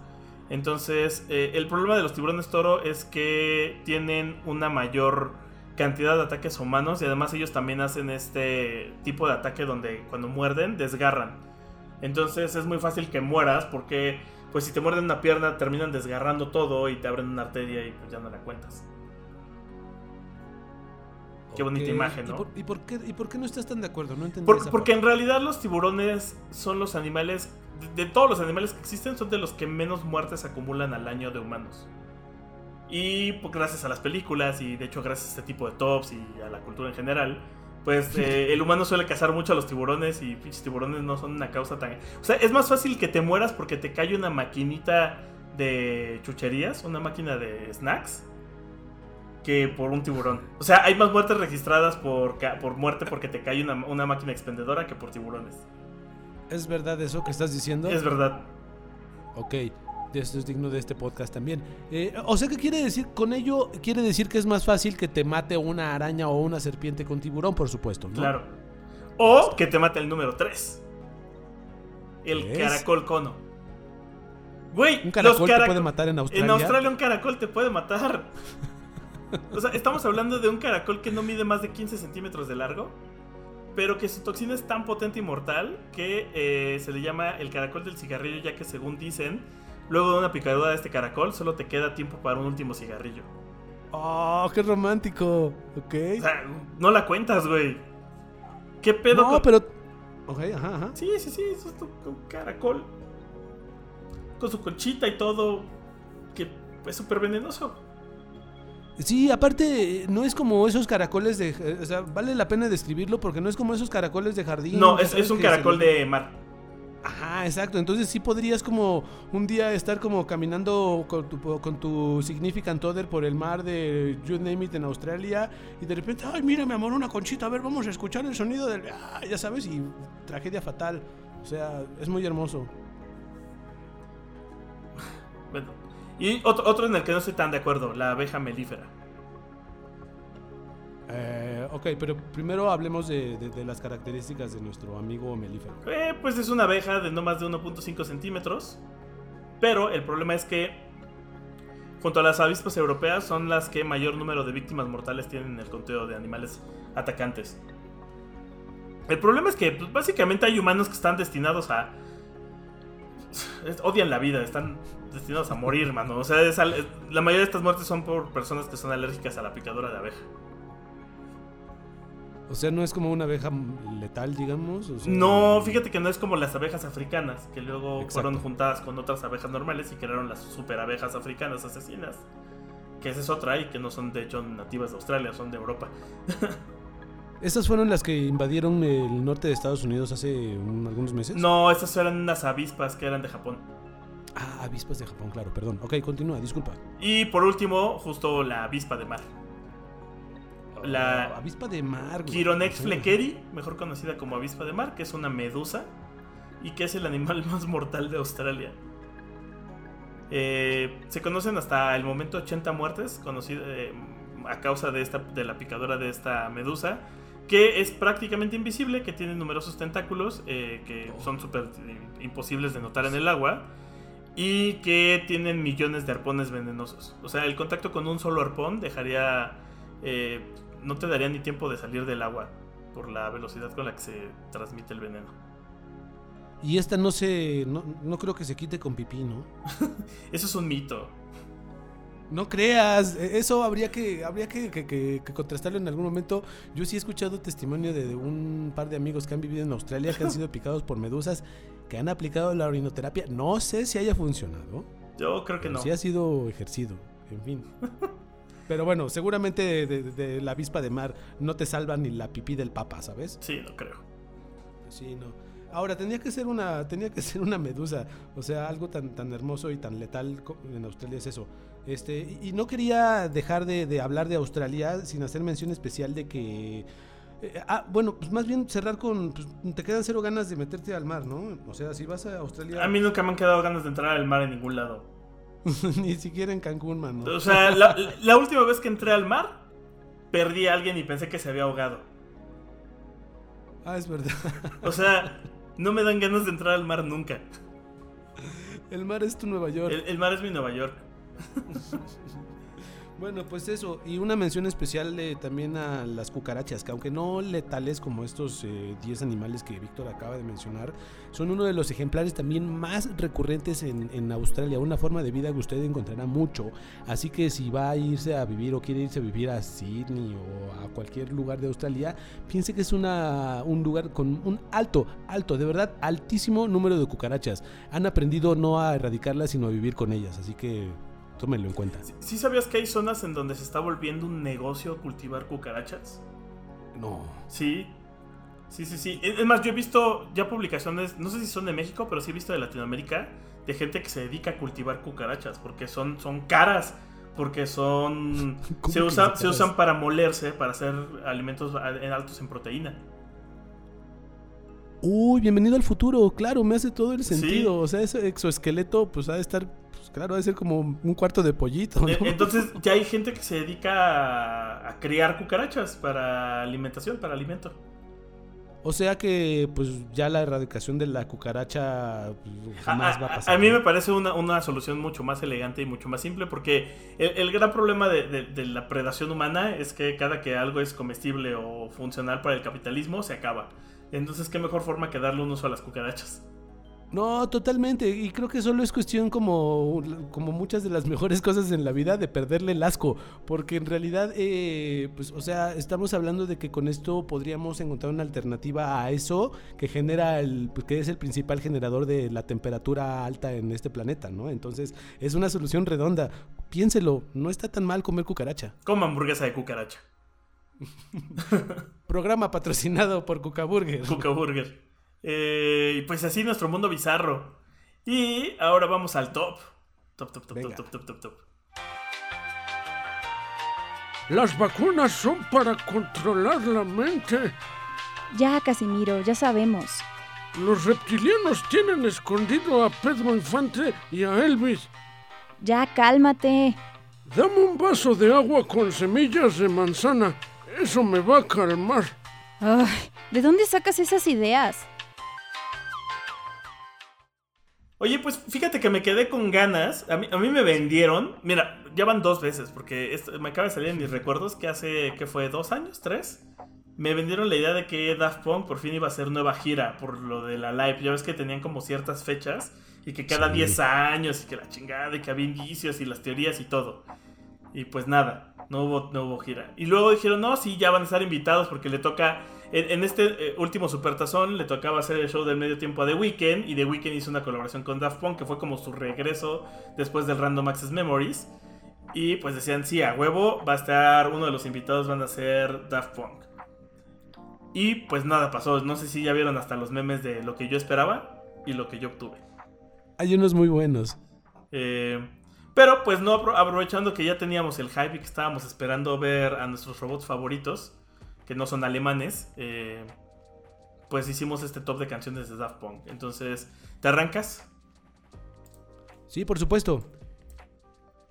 Entonces, eh, el problema de los tiburones toro es que tienen una mayor cantidad de ataques humanos. Y además ellos también hacen este tipo de ataque donde cuando muerden, desgarran. Entonces es muy fácil que mueras porque pues si te muerden una pierna terminan desgarrando todo y te abren una arteria y pues ya no la cuentas. Qué bonita imagen, ¿y ¿no? por, y por qué, ¿Y por qué no estás tan de acuerdo? No entendí Por- esa porque en realidad los tiburones son los animales, de, de todos los animales que existen, son de los que menos muertes acumulan al año de humanos. Y pues, gracias a las películas y de hecho gracias a este tipo de tops y a la cultura en general, pues eh, el humano suele cazar mucho a los tiburones y pinches tiburones no son una causa tan... O sea, es más fácil que te mueras porque te cae una maquinita de chucherías, una máquina de snacks, que por un tiburón. O sea, hay más muertes registradas por, por muerte porque te cae una, una máquina expendedora que por tiburones. ¿Es verdad eso que estás diciendo? Es verdad. Ok, esto es digno de este podcast también. Eh, o sea, ¿qué quiere decir? Con ello, quiere decir que es más fácil que te mate una araña o una serpiente con tiburón, por supuesto, ¿no? Claro. O que te mate el número 3. El caracol cono. Güey, Un caracol los te puede matar en Australia. En Australia un caracol te puede matar. O sea, estamos hablando de un caracol que no mide más de 15 centímetros de largo, pero que su toxina es tan potente y mortal que eh, se le llama el caracol del cigarrillo, ya que según dicen, luego de una picadura de este caracol solo te queda tiempo para un último cigarrillo. ¡Oh, qué romántico! Ok. O sea, no la cuentas, güey. ¿Qué pedo no, con- pero... Ok, ajá, ajá. Sí, sí, sí, eso es un caracol. Con su conchita y todo. Que es súper venenoso. Sí, aparte, no es como esos caracoles de... eh, O sea, vale la pena describirlo porque no es como esos caracoles de jardín. No, es, es un se caracol de mar. Ajá, exacto. Entonces sí podrías como un día estar como caminando con tu, con significant other por el mar de You Name It en Australia y de repente, ay, mira mi amor, una conchita, a ver, vamos a escuchar el sonido del... ah", ya sabes, y tragedia fatal. O sea, es muy hermoso. Bueno. Y otro, otro en el que no estoy tan de acuerdo, la abeja melífera. Ok, pero primero hablemos de, las características de nuestro amigo melífero. Eh, pues es una abeja de no más de 1.5 centímetros. Pero el problema es que, junto a las avispas europeas, son las que mayor número de víctimas mortales tienen en el conteo de animales atacantes. El problema es que, pues, básicamente, hay humanos que están destinados a. odian la vida, están destinados a morir, mano. O sea, la mayoría de estas muertes son por personas que son alérgicas a la picadura de abeja. O sea, no es como una abeja letal, digamos. o sea- No, fíjate que no es como las abejas africanas, que luego Exacto. fueron juntadas con otras abejas normales y crearon las super abejas africanas asesinas. Que esa es otra y que no son de hecho nativas de Australia, son de Europa. ¿Estas fueron las que invadieron el norte de Estados Unidos hace un- algunos meses? No, esas eran unas avispas que eran de Japón. Ah, avispas de Japón, claro, perdón. Ok, continúa, disculpa. Y por último, justo la avispa de mar. La Oh, avispa de mar. güey. Chironex Sí. fleckeri, mejor conocida como avispa de mar, que es una medusa y que es el animal más mortal de Australia. Eh, se conocen hasta el momento 80 muertes conocidas eh, a causa de, esta, de la picadura de esta medusa, que es prácticamente invisible, que tiene numerosos tentáculos eh, que son súper imposibles de notar en el agua y que tienen millones de arpones venenosos. O sea, el contacto con un solo arpón dejaría... no te daría ni tiempo de salir del agua por la velocidad con la que se transmite el veneno. Y esta no se. No, creo que se quite con pipí, ¿no? Eso es un mito. No creas, e, eso habría que habría que, contrastarlo en algún momento. Yo sí he escuchado testimonio de, un par de amigos que han vivido en Australia que han sido picados por medusas, que han aplicado la orinoterapia. No sé si haya funcionado. Yo creo que no. Sí ha sido ejercido, en fin. Pero bueno, seguramente de, de, la avispa de mar no te salva ni la pipí del papa, ¿sabes? Sí, no creo. Sí, no. Ahora, tenía que ser una, tenía que ser una medusa. O sea, algo tan, tan hermoso y tan letal en Australia es eso. Este, y no quería dejar de, hablar de Australia sin hacer mención especial de que. Eh, ah, bueno, pues más bien cerrar con. Pues, te quedan cero ganas de meterte al mar, ¿no? O sea, si vas a Australia. A mí nunca me han quedado ganas de entrar al mar en ningún lado. Ni siquiera en Cancún, mano. O sea, la, la última vez que entré al mar, perdí a alguien y pensé que se había ahogado. Ah, es verdad. O sea, no me dan ganas de entrar al mar nunca. El mar es tu Nueva York. El, mar es mi Nueva York. Bueno, pues eso, y una mención especial también a las cucarachas, que aunque no letales como estos 10 eh, animales que Víctor acaba de mencionar, son uno de los ejemplares también más recurrentes en, Australia, una forma de vida que usted encontrará mucho, así que si va a irse a vivir o quiere irse a vivir a Sydney o a cualquier lugar de Australia, piense que es una, un lugar con un alto, alto, de verdad altísimo número de cucarachas. Han aprendido no a erradicarlas, sino a vivir con ellas, así que Tómenlo en cuenta. ¿Sí, sabías que hay zonas en donde se está volviendo un negocio cultivar cucarachas? No. Sí. Sí, sí, sí. Es más, yo he visto ya publicaciones, no sé si son de México, pero sí he visto de Latinoamérica, de gente que se dedica a cultivar cucarachas, porque son, son caras, porque son... se, usa, se usan para molerse, para hacer alimentos altos en proteína. Uy, bienvenido al futuro, claro, me hace todo el sentido. O sea, ese exoesqueleto, pues ha de estar claro, debe ser como un cuarto de pollito. Eh, entonces ya hay gente que se dedica a, criar cucarachas para alimentación, para alimento. O sea que pues ya la erradicación de la cucaracha pues, jamás va a pasar. A, mí me parece una, solución mucho más elegante y mucho más simple porque el, gran problema de, la predación humana es que cada que algo es comestible o funcional para el capitalismo se acaba. Entonces qué mejor forma que darle un uso a las cucarachas. No, totalmente. Y creo que solo es cuestión como, como muchas de las mejores cosas en la vida de perderle el asco. Porque en realidad, eh, pues, o sea, estamos hablando de que con esto podríamos encontrar una alternativa a eso que genera el, pues, que es el principal generador de la temperatura alta en este planeta, ¿no? Entonces, es una solución redonda. Piénselo, no está tan mal comer cucaracha. Como hamburguesa de cucaracha. Programa patrocinado por Cucaburger. Cucaburger. Eh, y pues así nuestro mundo bizarro. Y ahora vamos al top. Top, top, top, top, top, top, top, top. Las vacunas son para controlar la mente. Ya, Casimiro, ya sabemos. Los reptilianos tienen escondido a Pedro Infante y a Elvis. Ya, cálmate. Dame un vaso de agua con semillas de manzana. Eso me va a calmar. Ay, ¿de dónde sacas esas ideas? Oye, pues fíjate que me quedé con ganas. A mí, a mí me vendieron. Mira, ya van dos veces, porque me acaba de salir en mis recuerdos que hace, ¿qué fue? ¿Dos años? ¿Tres? Me vendieron la idea de que Daft Punk por fin iba a hacer nueva gira por lo de la live. Ya ves que tenían como ciertas fechas y que cada 10 años y que la chingada y que había indicios y las teorías y todo. Y pues nada, no hubo, no hubo gira. Y luego dijeron, no, sí, ya van a estar invitados porque le toca en, este eh, último Supertazón le tocaba hacer el show del medio tiempo a The Weeknd y The Weeknd hizo una colaboración con Daft Punk que fue como su regreso después del Random Access Memories. Y pues decían, sí, a huevo va a estar, uno de los invitados van a ser Daft Punk. Y pues nada pasó, no sé si ya vieron hasta los memes de lo que yo esperaba y lo que yo obtuve. Hay unos muy buenos. Eh, pero pues no aprovechando que ya teníamos el hype y que estábamos esperando ver a nuestros robots favoritos, que no son alemanes, eh, pues hicimos este top de canciones de Daft Punk. Entonces, ¿te arrancas? Sí, por supuesto.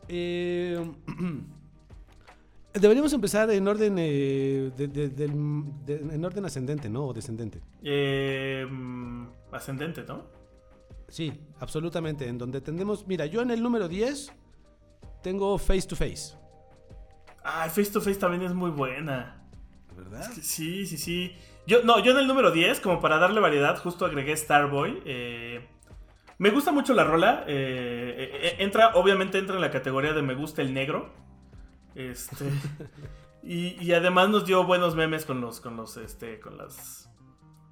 Eh, deberíamos empezar en orden eh, de- de- del- de- en orden ascendente, ¿no? O descendente. Eh, mm, ascendente, ¿no? Sí, absolutamente. En donde tendemos. Mira, yo en el número 10 tengo Face to Face. Ah, Face to Face también es muy buena. ¿Verdad? Sí, sí, sí. Yo, no, yo en el número 10, como para darle variedad, justo agregué Starboy. eh, me gusta mucho la rola. eh, eh, entra, obviamente entra en la categoría de me gusta el negro. Este. y, y además nos dio buenos memes con los. con los. este. con las.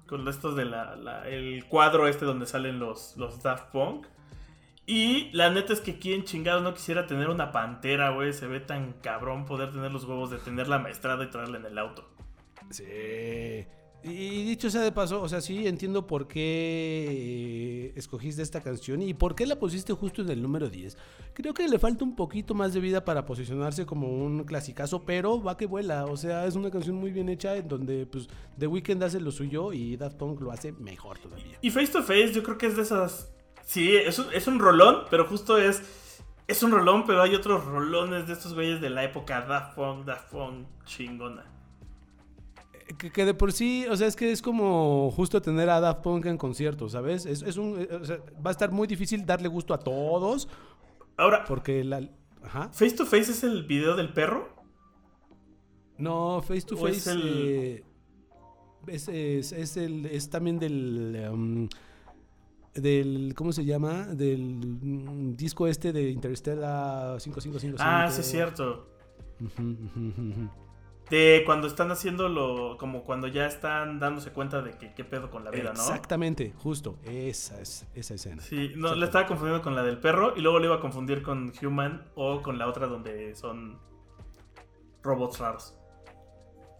con estos de la. la- el cuadro este donde salen los. los Daft Punk. Y la neta es que quien chingado no quisiera tener una pantera, güey. Se ve tan cabrón poder tener los huevos de tenerla maestrada y traerla en el auto. Sí. Y dicho sea de paso, o sea, sí entiendo por qué eh, escogiste esta canción y por qué la pusiste justo en el número 10. Creo que le falta un poquito más de vida para posicionarse como un clasicazo, pero va que vuela. O sea, es una canción muy bien hecha en donde pues The Weeknd hace lo suyo y Daft Punk lo hace mejor todavía. Y Face to Face, yo creo que es de esas. Sí, es un, es un rolón, pero justo es. Es un rolón, pero hay otros rolones de estos güeyes de la época Daft Punk, Daft Punk, chingona. Que, que de por sí, o sea, es que es como justo tener a Daft Punk en concierto, ¿sabes? Es, es un, eh, o sea, va a estar muy difícil darle gusto a todos Ahora, porque la... Ajá. Face to Face es el video del perro. No, Face to ¿O Face es el- eh, es, es- es el, es también del, um, del, ¿cómo se llama? Del mm, disco este de Interstellar 5555. Ah, sí, es cierto. De cuando están haciéndolo, como cuando ya están dándose cuenta de que qué pedo con la vida, ¿no? Exactamente, justo, esa es esa escena. Sí, no, le estaba confundiendo con la del perro y luego le iba a confundir con Human o con la otra donde son robots raros.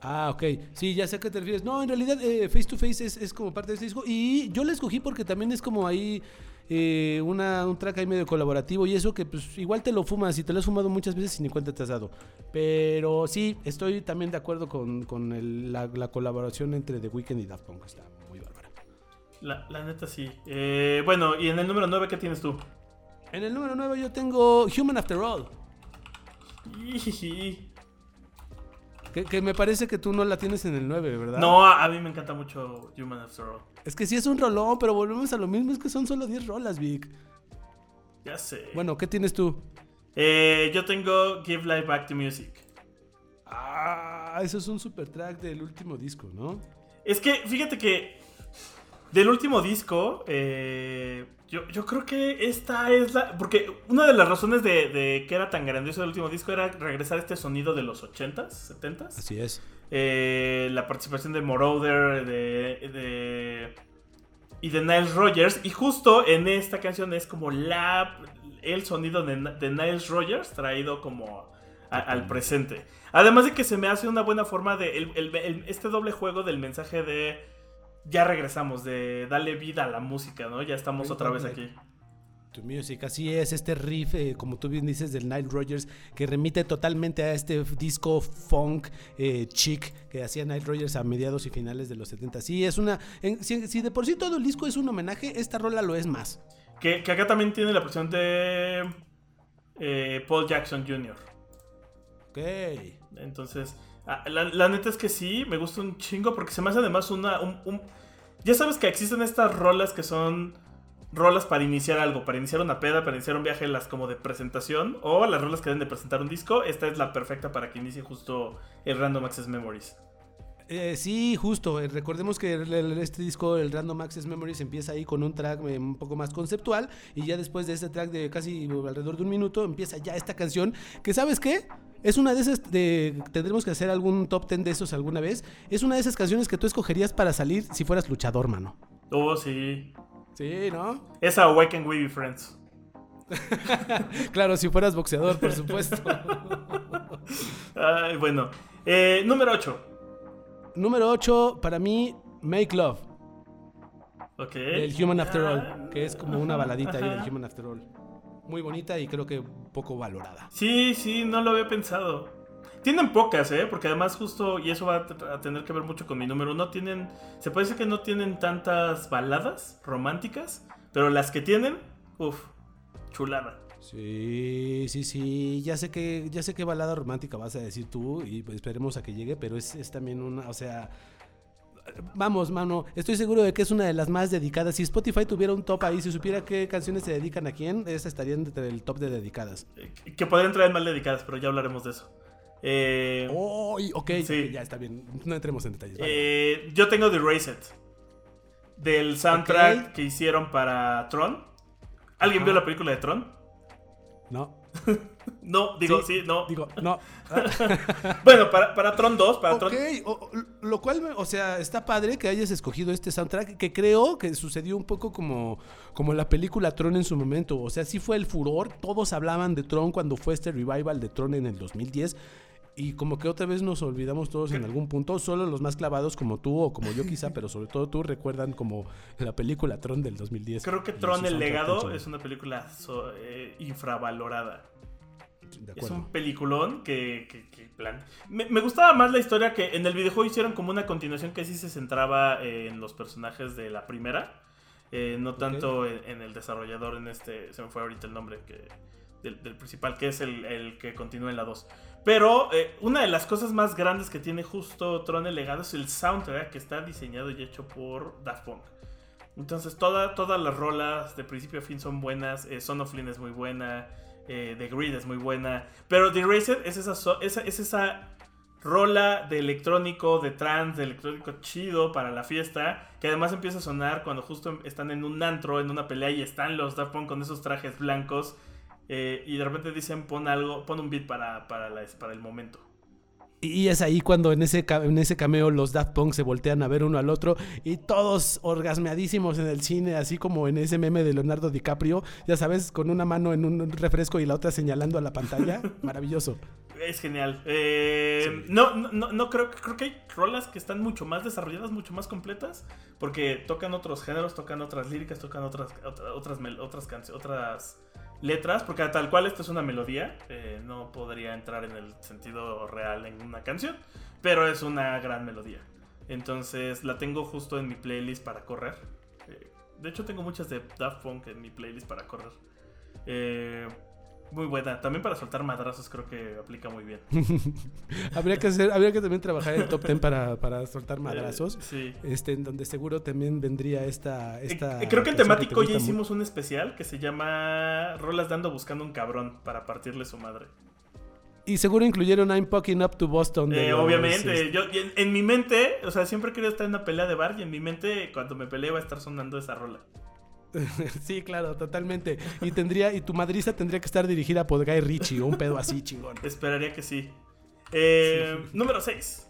Ah, ok. Sí, ya sé a qué te refieres. No, en realidad eh, Face to Face es, es como parte de este disco. Y yo la escogí porque también es como ahí eh, una, un track ahí medio colaborativo y eso que pues igual te lo fumas y te lo has fumado muchas veces y ni cuenta te has dado. Pero sí, estoy también de acuerdo con, con el- la, la colaboración entre The Weeknd y Daft Punk. Está muy bárbara. La, la neta sí. Eh, bueno, y en el número 9, ¿qué tienes tú? En el número 9 yo tengo Human After All. Que, que me parece que tú no la tienes en el 9, ¿verdad? No, a, a mí me encanta mucho Human After All. Es que sí es un rolón, pero volvemos a lo mismo. Es que son solo 10 rolas, Vic. Ya sé. Bueno, ¿qué tienes tú? Eh, yo tengo Give Life Back to Music. Ah, eso es un super track del último disco, ¿no? Es que, fíjate que del último disco, eh, yo, yo creo que esta es la... Porque una de las razones de, de que era tan grandioso el último disco era regresar a este sonido de los 80s, 70s. Así es. Eh, la participación de Moroder de, de- y de Niles Rogers. Y justo en esta canción es como la el sonido de, de Niles Rogers traído como a- al presente. Además de que se me hace una buena forma de el- el- el- este doble juego del mensaje de ya regresamos, de darle vida a la música, ¿no? Ya estamos otra vez aquí. Tu Music, así es, este riff, eh, como tú bien dices, del Nile Rogers, que remite totalmente a este disco funk eh, chic que hacía Nile Rogers a mediados y finales de los 70. Sí, es una. en- si, si de por sí todo el disco es un homenaje, esta rola lo es más. Que, que acá también tiene la versión de eh, Paul Jackson Jr. Ok. Entonces, la, la neta es que sí, me gusta un chingo porque se me hace además una... un- un- Ya sabes que existen estas rolas que son rolas para iniciar algo, para iniciar una peda, para iniciar un viaje, las como de presentación, o las rolas que deben de presentar un disco. Esta es la perfecta para que inicie justo el Random Access Memories. Eh, sí, justo. eh, recordemos que el- este disco, el Random Access Memories, empieza ahí con un track eh, un poco más conceptual. Y ya después de este track de casi alrededor de un minuto, empieza ya esta canción. Que, ¿sabes qué? Es una de esas de. Tendremos que hacer algún top 10 de esos alguna vez. Es una de esas canciones que tú escogerías para salir si fueras luchador, mano. Oh, sí. Sí, ¿no? Esa Why Can We Be Friends. claro, si fueras boxeador, por supuesto. Ay, bueno. Eh, número 8. Número 8, para mí, Make Love. Ok. El Human After All, que es como una baladita ahí del. Human After All. Muy bonita y creo que poco valorada. Sí, sí, no lo había pensado. Tienen pocas, ¿eh? Porque además justo, y eso va a tener que ver mucho con mi número, no tienen, se parece que no tienen tantas baladas románticas, pero las que tienen, uff. chulada. Sí, sí, sí. Ya sé que, ya sé qué balada romántica vas a decir tú y esperemos a que llegue, pero es, es también una, o sea, vamos, mano, estoy seguro de que es una de las más dedicadas. Si Spotify tuviera un top ahí, si supiera qué canciones se dedican a quién, esa estaría entre el top de dedicadas. Eh, Que podrían traer mal dedicadas, pero ya hablaremos de eso. Eh, Oh, ok, Sí. ya está bien. No entremos en detalles. vale. eh, yo tengo The Erased. Del soundtrack que hicieron para Tron. ¿Alguien Ajá. vio la película de Tron? no, No, digo, sí, Sí, no. digo, no. Bueno, para, para Tron 2, para Ok, Tron. o- lo cual, me- o sea, está padre que hayas escogido este soundtrack, que creo que sucedió un poco como, como la película Tron en su momento. O sea, sí fue el furor, todos hablaban de Tron cuando fue este revival de Tron en el 2010. Y como que otra vez nos olvidamos todos en algún punto, solo los más clavados como tú o como yo quizá, pero sobre todo tú recuerdan como la película Tron del 2010. Creo que Tron el legado es una película so- eh, infravalorada. Es un peliculón que, que- que plan. Me, me gustaba más la historia que en el videojuego hicieron como una continuación que sí se centraba eh, en los personajes de la primera. eh, no tanto en, en el desarrollador, en este. Se me fue ahorita el nombre que, del, del principal, que es el, el que continúa en la 2. Pero eh, una de las cosas más grandes que tiene justo Tron el legado es el soundtrack que está diseñado y hecho por Daft Punk. Entonces toda, todas las rolas de principio a fin son buenas. Eh, Son of Flynn es muy buena. Eh, The Grid es muy buena. Pero The Erased es esa, esa- es esa rola de electrónico, de trance, de electrónico chido para la fiesta. Que además empieza a sonar cuando justo están en un antro, en una pelea y están los Daft Punk con esos trajes blancos. eh, y de repente dicen pon algo, pon un beat para, para, la- para el momento. Y es ahí cuando en ese, en ese cameo los Daft Punk se voltean a ver uno al otro y todos orgasmeadísimos en el cine, así como en ese meme de Leonardo DiCaprio, ya sabes, con una mano en un refresco y la otra señalando a la pantalla. Maravilloso. Es genial. Eh, no, no, no, no creo, creo que hay rolas que están mucho más desarrolladas, mucho más completas, porque tocan otros géneros, tocan otras líricas, tocan otras otra- otras mel- otras canci- otras letras, porque tal cual esta es una melodía, eh, no podría entrar en el sentido real en una canción, pero es una gran melodía. Entonces la tengo justo en mi playlist para correr. Eh, de hecho tengo muchas de Daft Punk en mi playlist para correr. Eh, muy buena. También para soltar madrazos creo que aplica muy bien. habría que hacer, habría que también trabajar el top 10 para, para soltar madrazos. Eh, sí. Este, en donde seguro también vendría esta. esta Eh, creo que en te temático ya hicimos un especial que se llama Rolas dando buscando un cabrón para partirle su madre. Y seguro incluyeron I'm Pucking Up to Boston. de Eh, los, obviamente, este, yo en, en mi mente, o sea, siempre querido estar en una pelea de bar y en mi mente cuando me pelee va a estar sonando esa rola. sí, claro, totalmente. Y tendría, y tu madriza tendría que estar dirigida por Guy Ritchie o un pedo así chingón. Esperaría que sí. Eh, Número 6.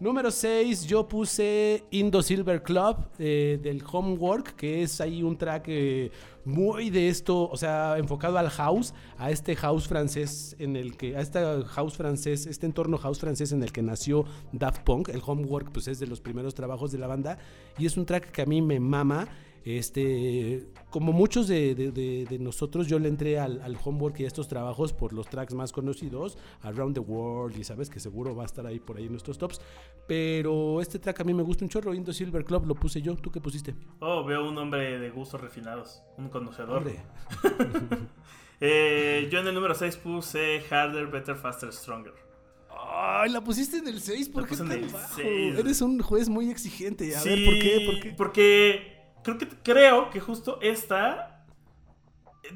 Número 6, yo puse Indo Silver Club eh, del Homework, que es ahí un track eh, muy de esto, o sea, enfocado al house, a este house francés en el que, a este house francés, este entorno house francés en el que nació Daft Punk. El Homework, pues es de los primeros trabajos de la banda y es un track que a mí me mama. Este, como muchos de, de- de- de nosotros, yo le entré al, al homework y a estos trabajos por los tracks más conocidos, Around the World, y sabes que seguro va a estar ahí por ahí en nuestros tops. Pero este track a mí me gusta un chorro, Indo Silver Club, lo puse yo. ¿Tú qué pusiste? Oh, veo un hombre de gustos refinados, un conocedor. Hombre, Eh, yo en el número 6 puse Harder, Better, Faster, Stronger. Ay, la pusiste en el 6, ¿por La qué tan bajo? seis. Eres un juez muy exigente. A Sí, ver, ¿por qué? ¿Por qué? Porque creo que, creo que justo esta.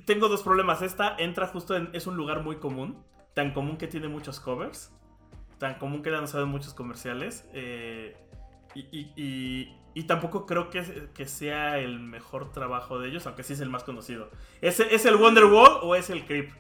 Tengo dos problemas. Esta entra justo en. Es un lugar muy común. Tan común que tiene muchos covers. Tan común que la han usado en muchos comerciales. eh, y, y- y- tampoco creo que, que sea el mejor trabajo de ellos, aunque sí es el más conocido. ¿Es, es el Wonderwall o es el Creep?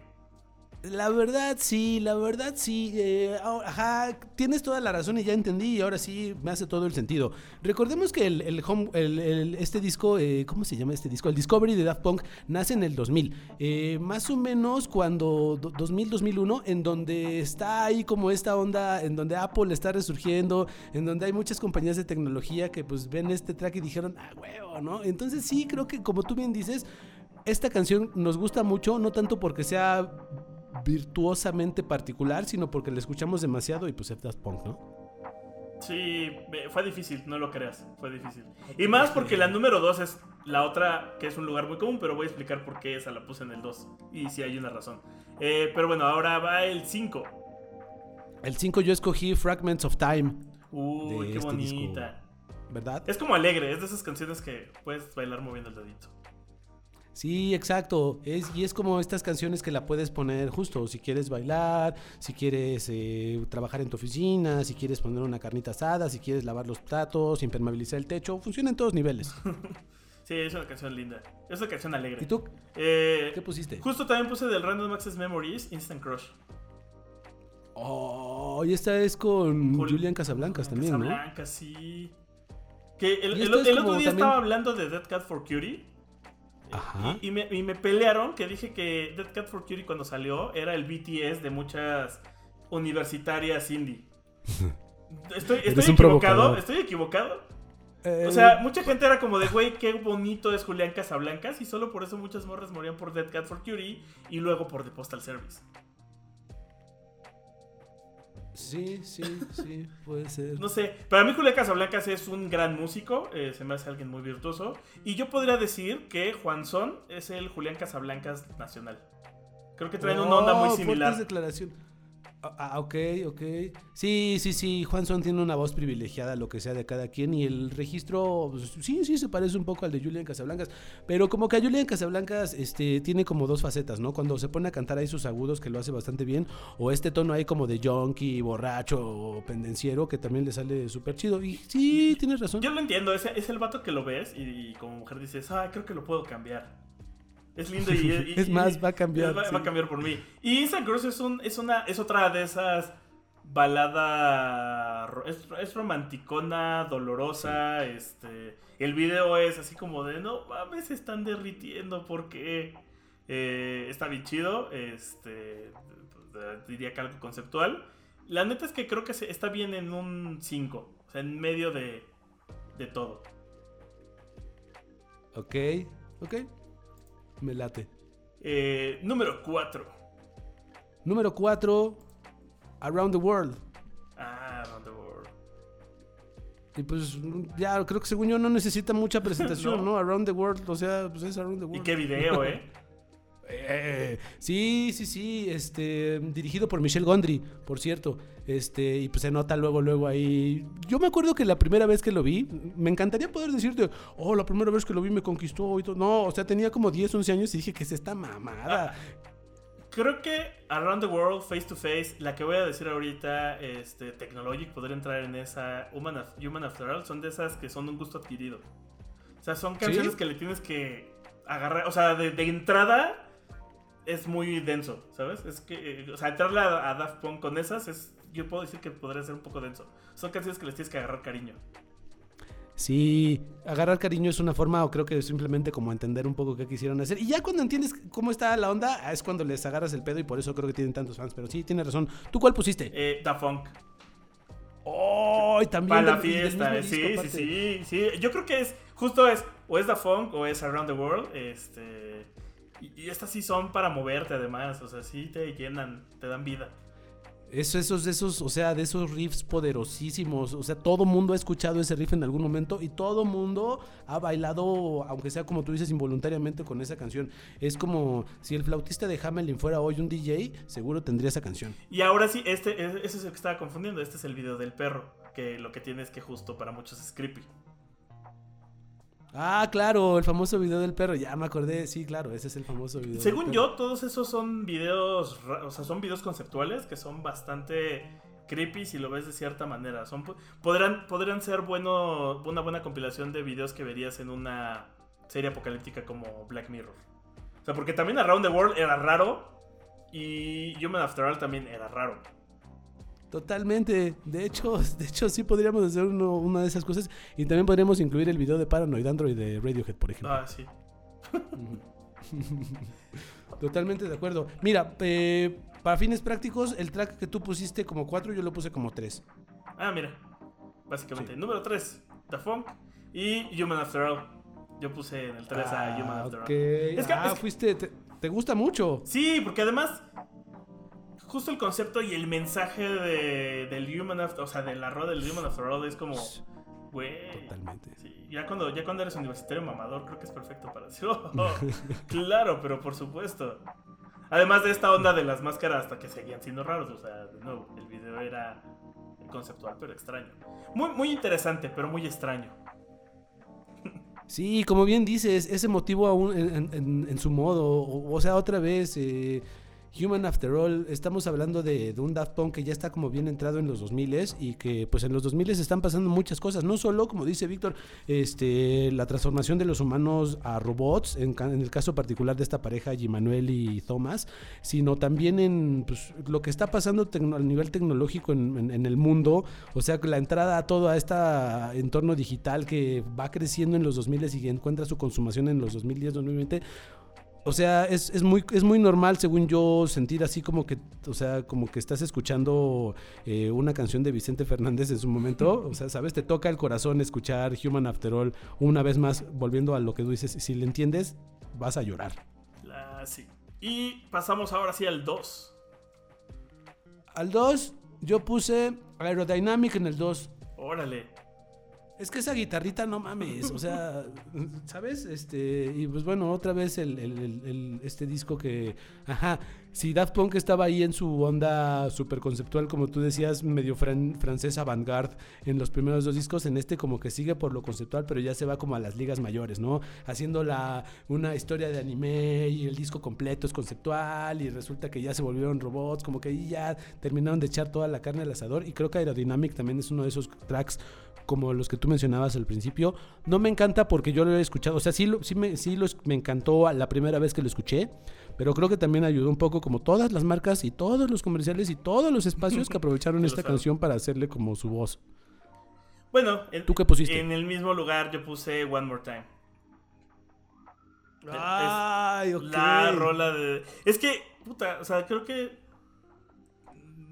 La verdad sí, la verdad sí. eh, ajá, tienes toda la razón y ya entendí y ahora sí me hace todo el sentido. Recordemos que el, el home- el- este disco, eh, ¿cómo se llama este disco? El Discovery de Daft Punk nace en el 2000. eh, más o menos cuando 2000-2001, en donde está ahí como esta onda, en donde Apple está resurgiendo, en donde hay muchas compañías de tecnología que pues ven este track y dijeron, ah, huevo, ¿no? Entonces sí, creo que como tú bien dices, esta canción nos gusta mucho, no tanto porque sea virtuosamente particular, sino porque la escuchamos demasiado y pues es Daft Punk, ¿no? Sí, fue difícil, no lo creas, fue difícil. Y más porque la número 2 es la otra, que es un lugar muy común, pero voy a explicar por qué esa la puse en el 2. Y si hay una razón. Eh, pero bueno, ahora va el 5. El 5 yo escogí Fragments of Time, Uy, De qué este disco. bonita. ¿verdad? Es como alegre, es de esas canciones que puedes bailar moviendo el dedito. Sí, exacto. Es, y es como estas canciones que la puedes poner justo si quieres bailar, si quieres eh, trabajar en tu oficina, si quieres poner una carnita asada, si quieres lavar los platos, impermeabilizar el techo. Funciona en todos niveles. Sí, es una canción linda. Es una canción alegre. ¿Y tú Eh, qué pusiste? Justo también puse del Random Access Memories Instant Crush. Oh, y esta es con Jul- Julian Casablancas también, ¿no? Casablancas, sí. Que el, otro día también- estaba hablando de Dead Cat for Cutie. Ajá. Y, y me, y me pelearon que dije que Dead Cat for Cutie cuando salió era el BTS de muchas universitarias indie. Estoy, equivocado, estoy equivocado. Eh, O sea, mucha gente era como de, güey, qué bonito es Julián Casablancas y solo por eso muchas morras morían por Dead Cat for Cutie y luego por The Postal Service. Sí, sí, sí, puede ser. No sé, para mí Julián Casablancas es un gran músico, eh, se me hace alguien muy virtuoso. Y yo podría decir que Juan Son es el Julián Casablancas nacional. Creo que traen una onda muy Oh, similar. declaración. Ah, ah, ok, ok. Sí, sí, sí. Juanson tiene una voz privilegiada, lo que sea de cada quien. Y el registro, pues, sí, sí, se parece un poco al de Julian Casablancas. Pero como que a Julian Casablancas este, tiene como dos facetas, ¿no? Cuando se pone a cantar ahí sus agudos, que lo hace bastante bien. O este tono ahí como de junkie, borracho o pendenciero, que también le sale súper chido. Y sí, tienes razón. Yo lo entiendo, es, es el vato que lo ves y, y como mujer dices, ah, creo que lo puedo cambiar. Es lindo y... y- Es más, va a cambiar, Va, sí. va a cambiar por mí. Y Crush es, un, es, una, es otra de esas balada... Es, es romanticona, dolorosa, este... El video es así como de, no mames, se están derritiendo porque... eh, está bien chido, este... Diría que algo conceptual. La neta es que creo que está bien en un 5. O sea, en medio de, de todo. Ok, ok. Me late. Eh, número 4. Número 4, Around the World. Ah, Around the World. Y pues ya creo que según yo no necesita mucha presentación, No. ¿no? Around the World, o sea, pues es Around the Y World. qué video, ¿eh? Eh, sí, sí, sí, este, dirigido por Michelle Gondry, por cierto, este, y pues se nota luego, luego ahí. Yo me acuerdo que la primera vez que lo vi, me encantaría poder decirte, oh, la primera vez que lo vi me conquistó y todo. No, o sea, tenía como 10, 11 años y dije que es esta mamada. Creo que Around the World, Face to Face, la que voy a decir ahorita, este, Technologic podría entrar en esa. Human, Human After All, son de esas que son un gusto adquirido. O sea, son canciones ¿Sí? que le tienes que agarrar. O sea, de, de entrada es muy denso, ¿sabes? Es que, eh, o sea, entrarle a, a Daft Punk con esas es. Yo puedo decir que podría ser un poco denso. Son canciones que les tienes que agarrar cariño. Sí, agarrar cariño es una forma, o creo que simplemente como entender un poco qué quisieron hacer. Y ya cuando entiendes cómo está la onda, es cuando les agarras el pedo y por eso creo que tienen tantos fans. Pero sí, tienes razón. ¿Tú cuál pusiste? Eh, Daft Punk. ¡Oh! y también Para la del- y del fiesta, mismo sí, disco, sí, sí, sí. Yo creo que es, justo es, o es The Funk o es Around the World, este... Y, y estas sí son para moverte además, o sea, sí te llenan, te dan vida. Eso, esos, esos, o sea, de esos riffs poderosísimos. O sea, todo mundo ha escuchado ese riff en algún momento y todo mundo ha bailado, aunque sea como tú dices, involuntariamente con esa canción. Es como si el flautista de Hamelin fuera hoy un DJ, seguro tendría esa canción. Y ahora sí, este, es- ese es el que estaba confundiendo, este es el video del perro, que lo que tiene es que justo para muchos es creepy. Ah, claro, el famoso video del perro. Ya me acordé, sí, claro, ese es el famoso video. Según yo, todos esos son videos, o sea, son videos conceptuales que son bastante creepy si lo ves de cierta manera. Son, po- podrán, podrían ser bueno, una buena compilación de videos que verías en una serie apocalíptica como Black Mirror. O sea, porque también Around the World era raro y Human After All también era raro. Totalmente. De hecho, de hecho sí podríamos hacer uno- una de esas cosas. Y también podríamos incluir el video de Paranoid Android de Radiohead, por ejemplo. Ah, sí. Totalmente de acuerdo. Mira, eh, para fines prácticos, el track que tú pusiste como 4, yo lo puse como 3. Ah, mira. Básicamente. Sí. Número 3, The Funk y Human After All. Yo puse en el 3 a Human After. All. Es que- ah, es que- fuiste. Te, te gusta mucho. Sí, porque además, justo el concepto y el mensaje de, del Human After, o sea, de la rola del Human After All es como, güey. Totalmente. Sí, ya cuando, ya cuando eres universitario mamador, creo que es perfecto para decir, "Oh, claro, pero por supuesto. Además de esta onda de las máscaras hasta que seguían siendo raros, o sea, de nuevo, el video era conceptual pero extraño. Muy, muy interesante, pero muy extraño. Sí, como bien dices, ese motivo aún en, en- en su modo, o, o sea, otra vez, eh, Human After All, estamos hablando de, de un Daft Punk que ya está como bien entrado en los 2000 y que pues en los 2000 están pasando muchas cosas, no solo, como dice Víctor, este, la transformación de los humanos a robots, en, el caso particular de esta pareja, Manuel y Thomas, sino también en pues, lo que está pasando a nivel tecnológico en, el mundo, o sea, la entrada a todo a este entorno digital que va creciendo en los 2000 y encuentra su consumación en los 2010, 2020. O sea, es, es muy, es muy normal, según yo, sentir así como que, o sea, como que estás escuchando eh, una canción de Vicente Fernández en su momento. O sea, ¿sabes? Te toca el corazón escuchar Human After All una vez más, volviendo a lo que tú dices. Si le entiendes, vas a llorar. La- sí. Y pasamos ahora sí al 2. Al 2, yo puse Aerodynamic en el 2. Órale. Es que esa guitarrita no mames, o sea, ¿sabes? Este, y pues bueno, otra vez el, este disco que, ajá, si Daft Punk estaba ahí en su onda súper conceptual, como tú decías, medio fran- francés avant-garde en los primeros dos discos, en este como que sigue por lo conceptual, pero ya se va como a las ligas mayores, ¿no? Haciendo la, una historia de anime y el disco completo es conceptual y resulta que ya se volvieron robots, como que ya terminaron de echar toda la carne al asador y creo que Aerodynamic también es uno de esos tracks como los que tú mencionabas al principio. No me encanta porque yo lo he escuchado, o sea, sí, lo- sí, me, sí lo me encantó la primera vez que lo escuché, pero creo que también ayudó un poco como todas las marcas y todos los comerciales y todos los espacios que aprovecharon esta canción para hacerle como su voz. Bueno, en, ¿Tú qué pusiste? en el mismo lugar yo puse One More Time. Ay, ok. La rola de. Es que, puta, o sea, creo que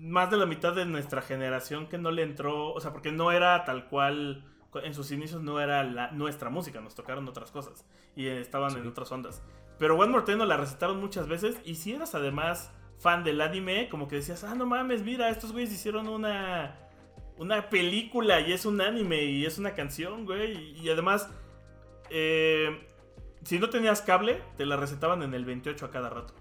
más de la mitad de nuestra generación que no le entró, o sea, porque no era tal cual, en sus inicios no era la, nuestra música, nos tocaron otras cosas y estaban en otras ondas. Pero One More Time nos la recetaron muchas veces y si eras además fan del anime, como que decías, ah, no mames, mira, estos güeyes hicieron una, una película y es un anime y es una canción, güey, y, y además... Eh, si no tenías cable, te la recetaban en el 28 a cada rato.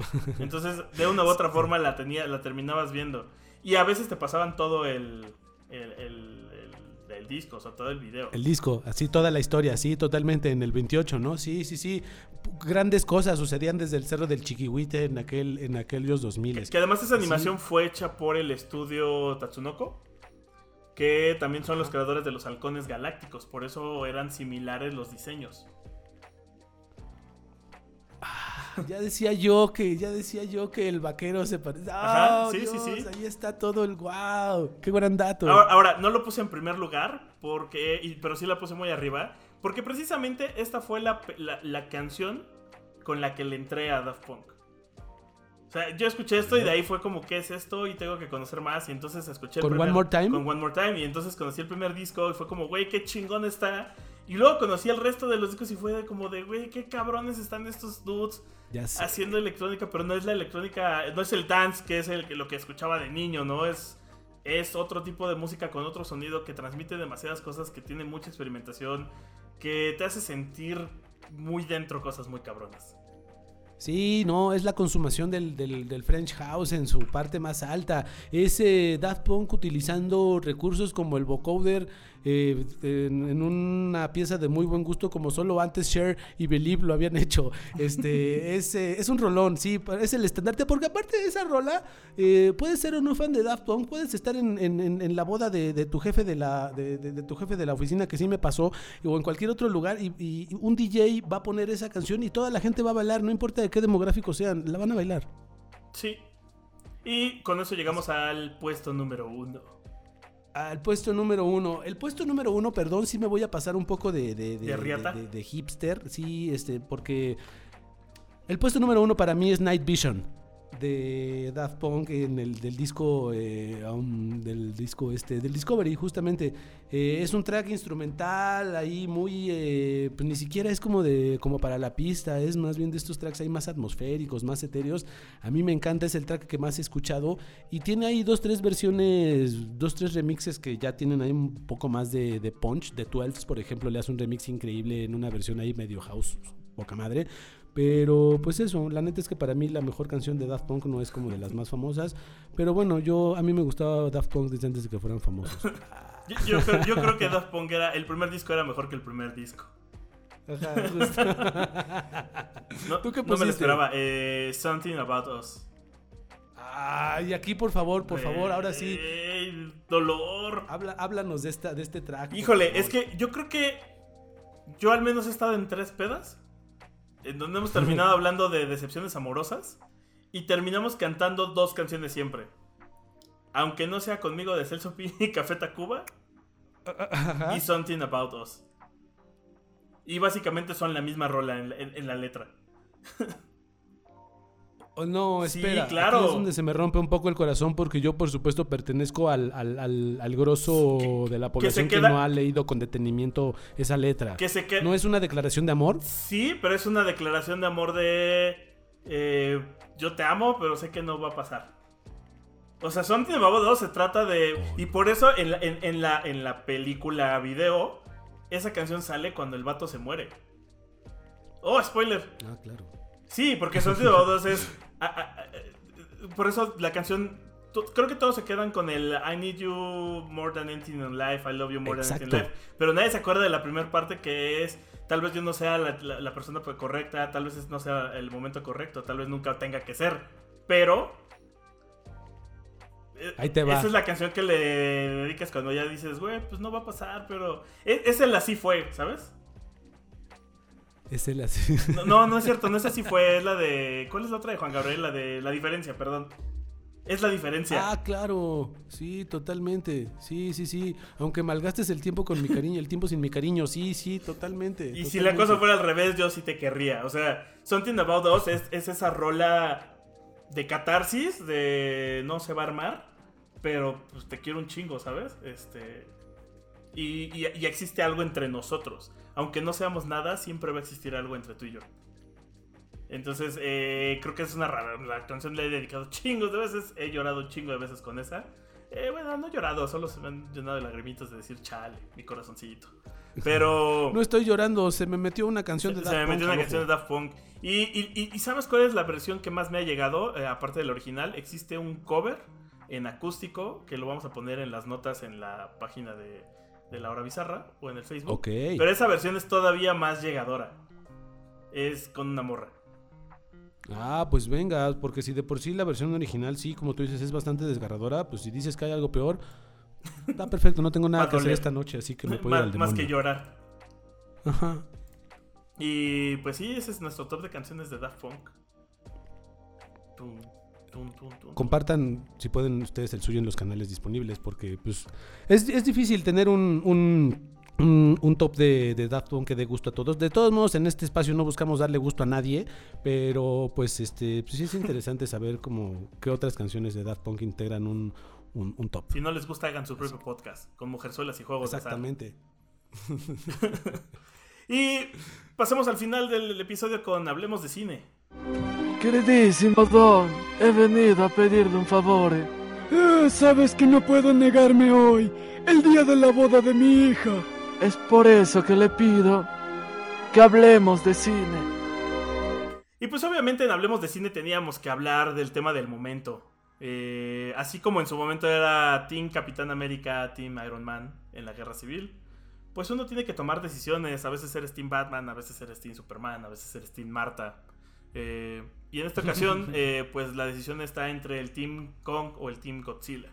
Entonces, de una u otra forma la, tenía, la terminabas viendo. Y a veces te pasaban todo el, el, el- el- el disco, o sea, todo el video. El disco, así toda la historia, sí, totalmente en el 28, ¿no? Sí, sí, sí. Grandes cosas sucedían desde el Cerro del Chiquihuite en aquel en aquellos 2000. Que además esa animación fue hecha por el estudio Tatsunoko, que también son los creadores de los halcones galácticos, por eso eran similares los diseños. Ya decía yo que, ya decía yo que el vaquero se parece. Ajá, ¡Ah, sí, sí, Dios! sí. Ahí está todo el wow. Qué gran dato. Ahora, ahora, no lo puse en primer lugar, porque, y- pero sí la puse muy arriba, porque precisamente esta fue la, la- la canción con la que le entré a Daft Punk. O sea, yo escuché esto y de ahí fue como, ¿qué es esto? Y tengo que conocer más. Y entonces escuché el ¿Con primer- One More Time? Con One More Time. Y entonces conocí el primer disco y fue como, güey, qué chingón está. Y luego conocí el resto de los discos y fue de como de, güey, qué cabrones están estos dudes ya sé. haciendo electrónica, pero no es la electrónica, no es el dance que es el, que- lo que escuchaba de niño, ¿no? Es, es otro tipo de música con otro sonido que transmite demasiadas cosas, que tiene mucha experimentación, que te hace sentir muy dentro cosas muy cabronas. Sí, no, es la consumación del, del- del French House en su parte más alta. Es eh, Daft Punk utilizando recursos como el vocoder eh, en, en una pieza de muy buen gusto como solo antes Cher y Believe lo habían hecho. Este, es, eh, es un rolón, sí, es el estandarte, porque aparte de esa rola, eh, puedes ser o no fan de Daft Punk, puedes estar en, en- la boda de, de tu jefe de la, de, de- de tu jefe de la oficina, que sí me pasó, o en cualquier otro lugar, y, y un DJ va a poner esa canción y toda la gente va a bailar, no importa de qué demográfico sean, la van a bailar. Sí. Y con eso llegamos al puesto número uno. Al puesto número uno. El puesto número uno, perdón, sí me voy a pasar un poco de, de, ¿De de hipster. Sí, este, porque el puesto número uno para mí es Night Vision. De Daft Punk en el del disco eh, um, del disco este del Discovery justamente. Eh, es un track instrumental ahí muy eh, pues ni siquiera es como de como para la pista es más bien de estos tracks ahí más atmosféricos más etéreos. A mí me encanta es el track que más he escuchado y tiene ahí dos tres versiones dos tres remixes que ya tienen ahí un poco más de, de punch. De 12 por ejemplo le hace un remix increíble en una versión ahí medio house poca madre pero pues eso, la neta es que para mí la mejor canción de Daft Punk no es como de las más famosas. Pero bueno, yo a mí me gustaba Daft Punk desde antes de que fueran famosos. Yo, yo creo, yo creo que Daft Punk era. El primer disco era mejor que el primer disco. Ajá, justo. No, ¿Tú qué no me lo esperaba. Eh, Something About Us. Ay, aquí por favor, por favor, ahora sí. Ey, dolor. Habla, háblanos de esta, de este track. Híjole, es que yo creo que yo al menos he estado en tres pedas en donde hemos terminado hablando de decepciones amorosas y terminamos cantando dos canciones siempre. Aunque no sea conmigo de Celso Pi y Café Tacuba Ajá. y Something About Us. Y básicamente son la misma rola en, la- en- en la letra. Oh, no, Sí, espera. claro. Aquí es donde se me rompe un poco el corazón porque yo, por supuesto, pertenezco al, al, al, al grosso de la población que, queda- no ha leído con detenimiento esa letra. Que se que ¿No es una declaración de amor? Sí, pero es una declaración de amor de... eh, yo te amo, pero sé que no va a pasar. O sea, Something About Us se trata de... Y por eso en la, en, en la, en la película video, esa canción sale cuando el vato se muere. Oh, spoiler. Ah, claro. Sí, porque Something About Us es... a- a- a- por eso la canción... Creo que todos se quedan con el I need you more than anything in life, I love you more than anything in life. Pero nadie se acuerda de la primera parte que es, tal vez yo no sea la, la- la persona correcta, tal vez no sea el momento correcto, tal vez nunca tenga que ser. Pero... eh, Ahí te va. Esa es la canción que le dedicas cuando ya dices, güey, pues no va a pasar, pero... Es, es el así fue, ¿sabes? Es el así. No, no, no es cierto, no es así fue, es la de... ¿Cuál es la otra de Juan Gabriel? La de la diferencia, perdón. Es la diferencia. Ah, claro. Sí, totalmente. Sí, sí, sí. Aunque malgastes el tiempo con mi cariño, el tiempo sin mi cariño. Sí, sí, totalmente. Y si la cosa fuera al revés, yo sí te querría. O sea, Something About Us es, es esa rola de catarsis, de no se va a armar, pero pues te quiero un chingo, ¿sabes? Este. Y, y- y existe algo entre nosotros. Aunque no seamos nada, siempre va a existir algo entre tú y yo. Entonces, eh, creo que es una rara. La canción le he dedicado chingos de veces. He llorado un chingo de veces con esa. Eh, bueno, no he llorado, solo se me han llenado de lagrimitas de decir chale, mi corazoncito. Pero. No estoy llorando, se me metió una canción de Se Daft me metió Punk una canción de. Daft Punk. Y, y- y- y ¿sabes cuál es la versión que más me ha llegado? Eh, aparte del original, existe un cover en acústico que lo vamos a poner en las notas en la página de, de La Hora Bizarra o en el Facebook. Ok. Pero esa versión es todavía más llegadora. Es con una morra. Ah, pues venga, porque si de por sí la versión original, sí, como tú dices, es bastante desgarradora, pues si dices que hay algo peor, está perfecto, no tengo nada que hacer esta noche, así que me puedo ir Más, al más que demonio. llorar. Ajá. Y pues sí, ese es nuestro top de canciones de Daft Punk. Compartan, si pueden ustedes, el suyo en los canales disponibles, porque pues es, es difícil tener un, un, un- un top de, de Daft Punk que dé gusto a todos. De todos modos, en este espacio no buscamos darle gusto a nadie, pero pues este pues, sí es interesante saber como qué otras canciones de Daft Punk integran un, un- un top. Si no les gusta, hagan su propio podcast con mujerzuelas y juegos de azar. Exactamente. Y pasemos al final del episodio con Hablemos de Cine. Queridísimo Don, he venido a pedirle un favor. Eh, sabes que no puedo negarme hoy, el día de la boda de mi hija. Es por eso que le pido que hablemos de cine. Y pues obviamente en Hablemos de Cine teníamos que hablar del tema del momento. Eh, así como en su momento era Team Capitán América, Team Iron Man en la Guerra Civil. Pues uno tiene que tomar decisiones. A veces eres Team Batman, a veces eres Team Superman, a veces eres Team Marta. Eh, y en esta ocasión, eh, pues la decisión está entre el Team Kong o el Team Godzilla.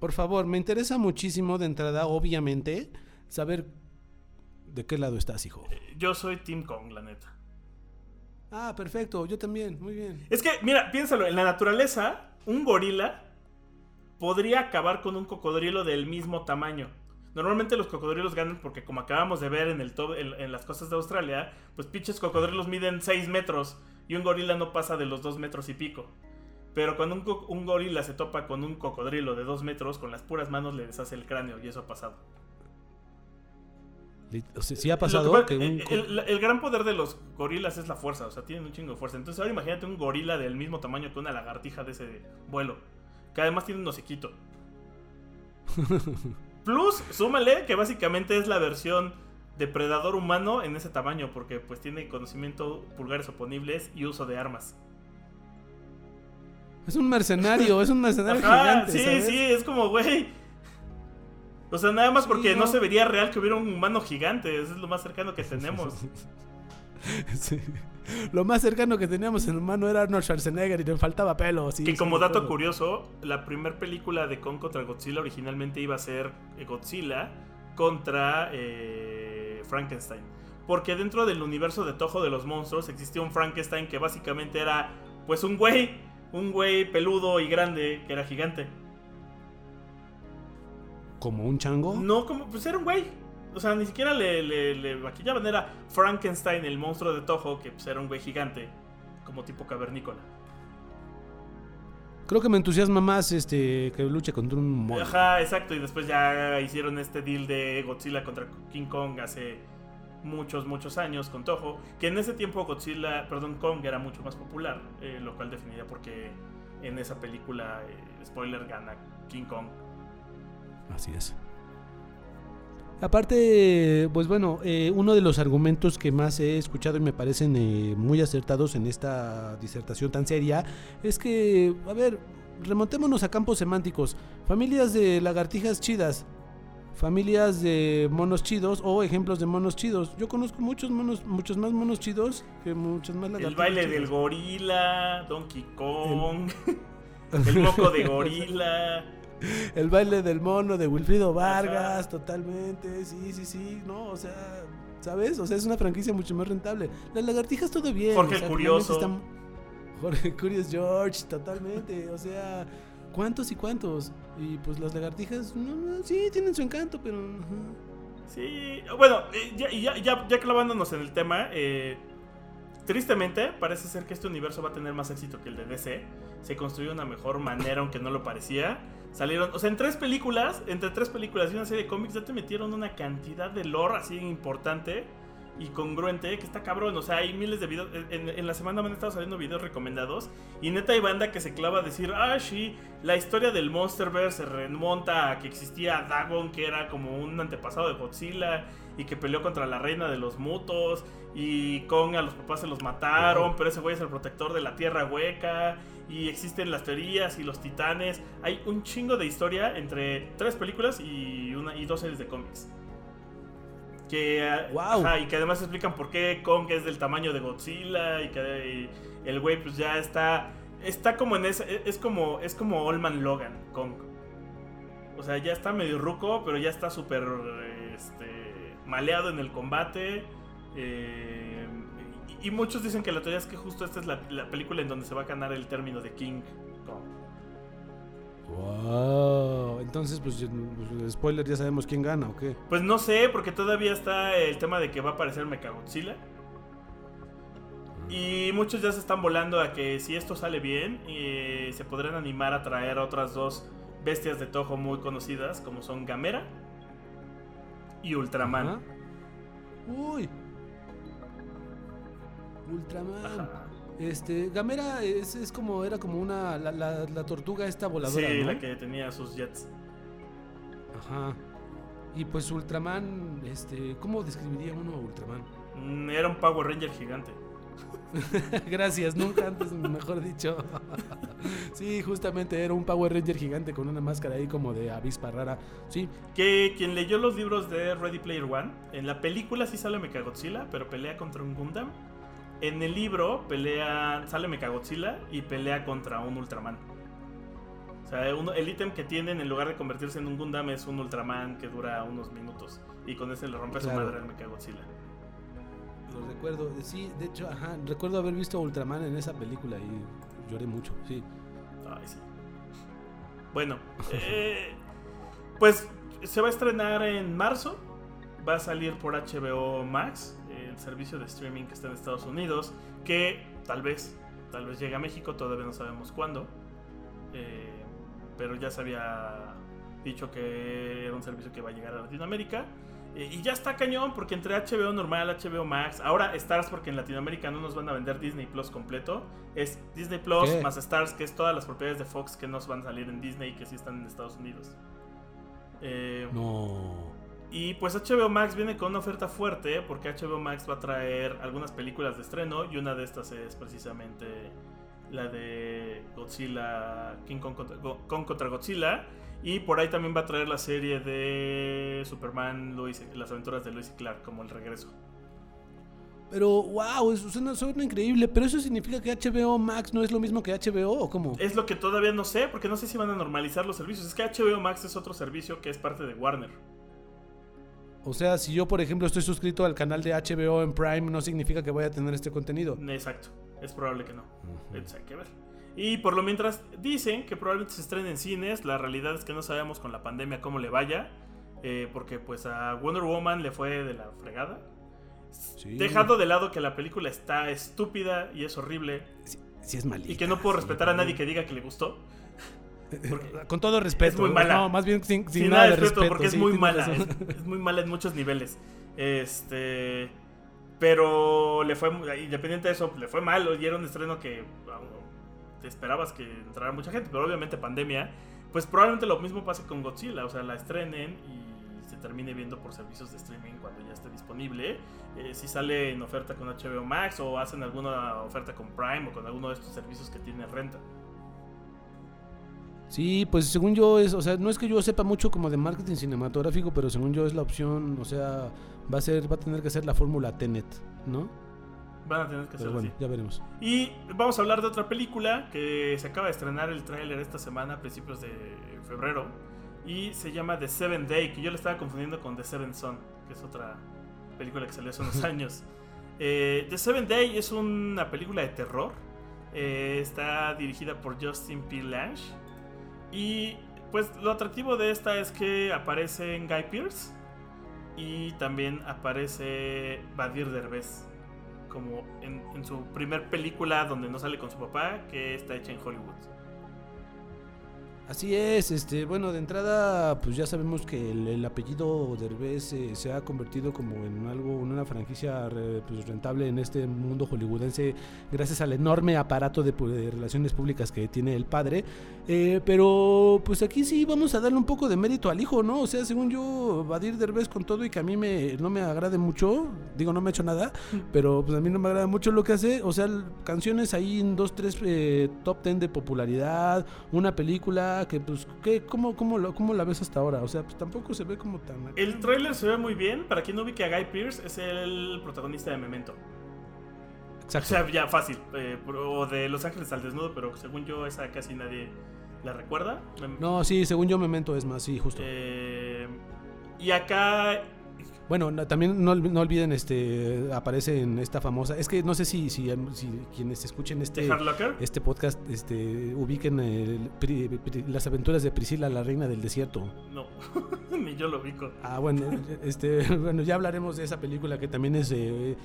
Por favor, me interesa muchísimo de entrada, obviamente, saber de qué lado estás, hijo. Eh, Yo soy Team Kong, la neta. Ah, perfecto, yo también, muy bien. Es que, mira, piénsalo, en la naturaleza, un gorila podría acabar con un cocodrilo del mismo tamaño. Normalmente los cocodrilos ganan porque, como acabamos de ver en, el en, en las costas de Australia, pues pinches cocodrilos miden 6 metros y un gorila no pasa de los 2 metros y pico. Pero cuando un, gorila se topa con un cocodrilo de dos metros, con las puras manos le deshace el cráneo y eso ha pasado. Sí ha pasado que pasa- que un el, co- el- el gran poder de los gorilas es la fuerza, o sea, tienen un chingo de fuerza. Entonces ahora imagínate un gorila del mismo tamaño que una lagartija de ese vuelo, que además tiene un hociquito. Plus, súmale que básicamente es la versión depredador humano en ese tamaño, porque pues tiene conocimiento, pulgares oponibles y uso de armas. es un mercenario, es un mercenario Ajá, gigante, sí, ¿sabes? sí, es como, güey. O sea, nada más Sí, porque no. no. se vería real que hubiera un humano gigante, eso es lo más cercano que tenemos. Sí. Lo más cercano que teníamos en humano era Arnold Schwarzenegger y le faltaba pelo. sí, que como dato curioso, la primera película de Kong contra Godzilla originalmente iba a ser eh, Godzilla contra eh, Frankenstein. Porque dentro del universo de Toho de los monstruos existía un Frankenstein que básicamente era pues un güey, un güey peludo y grande que era gigante. ¿Como un chango? No, como, pues era un güey. O sea, ni siquiera le, le, le maquillaban. Era Frankenstein, el monstruo de Toho, que pues, era un güey gigante, como tipo cavernícola. Creo que me entusiasma más este que luche contra un mono. Ajá, exacto. Y después ya hicieron este deal de Godzilla contra King Kong hace muchos, muchos años con Toho. Que en ese tiempo Godzilla, perdón, Kong era mucho más popular. eh, lo cual definía porque en esa película, eh, spoiler, gana King Kong. Así es. Aparte, pues bueno, eh, uno de los argumentos que más he escuchado y me parecen eh, muy acertados en esta disertación tan seria es que, a ver, remontémonos a campos semánticos. Familias de lagartijas chidas, familias de monos chidos o ejemplos de monos chidos. Yo conozco muchos monos, muchos más monos chidos que muchos más lagartijas. El baile chidas. del gorila, Donkey Kong, el moco de gorila. El baile del mono de Wilfrido Vargas, totalmente. Sí, sí, sí. No, o sea, ¿sabes? O sea, es una franquicia mucho más rentable. Las lagartijas todo bien. Jorge o sea, Curioso. están- Jorge Curious George, totalmente. O sea, ¿cuántos y cuántos? Y pues las lagartijas, no, no, sí, tienen su encanto, pero. Sí, bueno, eh, ya, ya, ya, ya clavándonos en el tema, eh, tristemente parece ser que este universo va a tener más éxito que el de DC. Se construyó de una mejor manera, aunque no lo parecía. Salieron, o sea, en tres películas, entre tres películas y una serie de cómics, ya te metieron una cantidad de lore así importante y congruente que está cabrón. O sea, hay miles de videos. En, en la semana me han estado saliendo videos recomendados. Y neta hay banda que se clava a decir: Ah, sí, la historia del Monsterverse se remonta a que existía Dagon, que era como un antepasado de Godzilla. Y que peleó contra la reina de los mutos. Y Kong a los papás se los mataron. Pero ese güey es el protector de la tierra hueca. Y existen las teorías y los titanes. Hay un chingo de historia entre tres películas y, una, y dos series de cómics. Que, Guau. ajá, y que además explican por qué Kong es del tamaño de Godzilla y que y el güey pues ya está está como en ese es como es como Olman Logan Kong. O sea, ya está medio ruco, pero ya está súper este, maleado en el combate. eh, y, muchos dicen que la teoría es que justo esta es la, la película en donde se va a ganar el término de King Kong. Wow. Entonces, pues, pues, spoiler, ya sabemos quién gana o qué. Pues no sé, porque todavía está el tema de que va a aparecer Mechagodzilla. Y muchos ya se están volando a que si esto sale bien, eh, se podrán animar a traer a otras dos bestias de Toho muy conocidas, como son Gamera y Ultraman. Uy. Ultraman. Este, Gamera es, es como, era como una, la, la- la tortuga esta voladora, Sí, ¿no? la que tenía sus jets. Ajá. Y pues Ultraman, este, ¿cómo describiría uno a Ultraman? Mm, Era un Power Ranger gigante. Gracias, nunca antes, mejor dicho. sí, justamente era un Power Ranger gigante con una máscara ahí como de avispa rara. Sí, Que quien leyó los libros de Ready Player One, en la película sí sale Mechagodzilla, pero pelea contra un Gundam. En el libro pelea, sale Mechagodzilla y pelea contra un Ultraman. O sea, uno- el ítem que tienen en lugar de convertirse en un Gundam es un Ultraman que dura unos minutos. Y con ese le rompe su madre al Mechagodzilla. lo recuerdo. Sí, de hecho, ajá, recuerdo haber visto a Ultraman en esa película y lloré mucho, sí. Ay, sí. Bueno, eh, pues se va a estrenar en marzo. Va a salir por HBO Max, el servicio de streaming que está en Estados Unidos. Que tal vez, tal vez llegue a México, todavía no sabemos cuándo. eh, pero ya se había dicho que era un servicio que va a llegar a Latinoamérica. Eh, y ya está cañón, porque entre HBO normal, HBO Max, ahora Stars, porque en Latinoamérica no nos van a vender Disney Plus completo, es Disney Plus ¿Qué? más Stars, que es todas las propiedades de Fox que no van a salir en Disney y que sí están en Estados Unidos. Eh, No. Y pues HBO Max viene con una oferta fuerte porque HBO Max va a traer algunas películas de estreno y una de estas es precisamente la de Godzilla, King Kong contra, Go- Kong contra Godzilla. Y por ahí también va a traer la serie de Superman, Lois, las aventuras de Lois y Clark como el regreso. Pero, wow, eso suena, suena increíble. ¿Pero eso significa que HBO Max no es lo mismo que HBO o cómo? Es lo que todavía no sé porque no sé si van a normalizar los servicios. Es que HBO Max es otro servicio que es parte de Warner. O sea, si yo, por ejemplo, estoy suscrito al canal de HBO en Prime, no significa que voy a tener este contenido. Exacto, es probable que no. Entonces hay que ver. Y por lo mientras dicen que probablemente se estrene en cines, la realidad es que no sabemos con la pandemia cómo le vaya, eh, porque pues a Wonder Woman le fue de la fregada. Sí. Dejando de lado que la película está estúpida y es horrible, Sí, sí es malita. y que no puedo respetar a nadie que diga que le gustó. Con todo respeto. Es muy mala. No, más bien sin, sin Sin nada de respeto, respeto. porque es muy mala. Es, es muy mala en muchos niveles. Este. Pero le fue. Independiente de eso, le fue mal. Y era un estreno que. Te esperabas que entrara mucha gente. Pero obviamente, pandemia. Pues probablemente lo mismo pase con Godzilla. O sea, la estrenen y se termine viendo por servicios de streaming cuando ya esté disponible. Eh, si sale en oferta con HBO Max o hacen alguna oferta con Prime o con alguno de estos servicios que tiene renta. Sí, pues según yo es, o sea, no es que yo sepa mucho como de marketing cinematográfico, pero según yo es la opción, o sea, va a ser, va a tener que ser la fórmula Tenet, ¿no? Van a tener que hacerlo bueno, así. ya veremos. Y vamos a hablar de otra película que se acaba de estrenar el tráiler esta semana, a principios de febrero. Y se llama The Seven Day, que yo le estaba confundiendo con The Seven Son, que es otra película que salió hace unos años. Eh, The Seven Day es una película de terror. Eh, está dirigida por Justin P. Lange. Y pues lo atractivo de esta es que aparece Guy Pearce. Y también aparece Badir Derbez como en, en su primer película donde no sale con su papá, que está hecha en Hollywood. Así es, este, bueno, de entrada, pues ya sabemos que el, el apellido Derbez eh, se ha convertido como en algo, en una franquicia re- pues, rentable en este mundo hollywoodense, gracias al enorme aparato de, de relaciones públicas que tiene el padre. Eh, pero, pues aquí sí vamos a darle un poco de mérito al hijo, ¿no? O sea, según yo, Badir Derbez con todo y que a mí me, no me agrade mucho, digo, no me ha hecho nada, pero pues a mí no me agrada mucho lo que hace. O sea, canciones ahí en dos, tres eh, top ten de popularidad, una película que pues, ¿qué, cómo, cómo, lo- ¿cómo la ves hasta ahora? O sea, pues tampoco se ve como tan... El tráiler se ve muy bien. Para quien no ubique a Guy Pearce, es el protagonista de Memento. O Exacto. sea, ya fácil. eh, o de Los Ángeles al Desnudo, pero según yo esa casi nadie la recuerda. No, sí, según yo Memento es más, sí, justo. Eh, y acá Bueno, no- también no, no olviden, este, aparece en esta famosa... Es que no sé si, si, si quienes escuchen este... Este podcast, este, ubiquen el Pri- Pri- las aventuras de Priscila, la reina del desierto. No, ni yo lo ubico. Ah, bueno, este, bueno, ya hablaremos de esa película que también es, eh,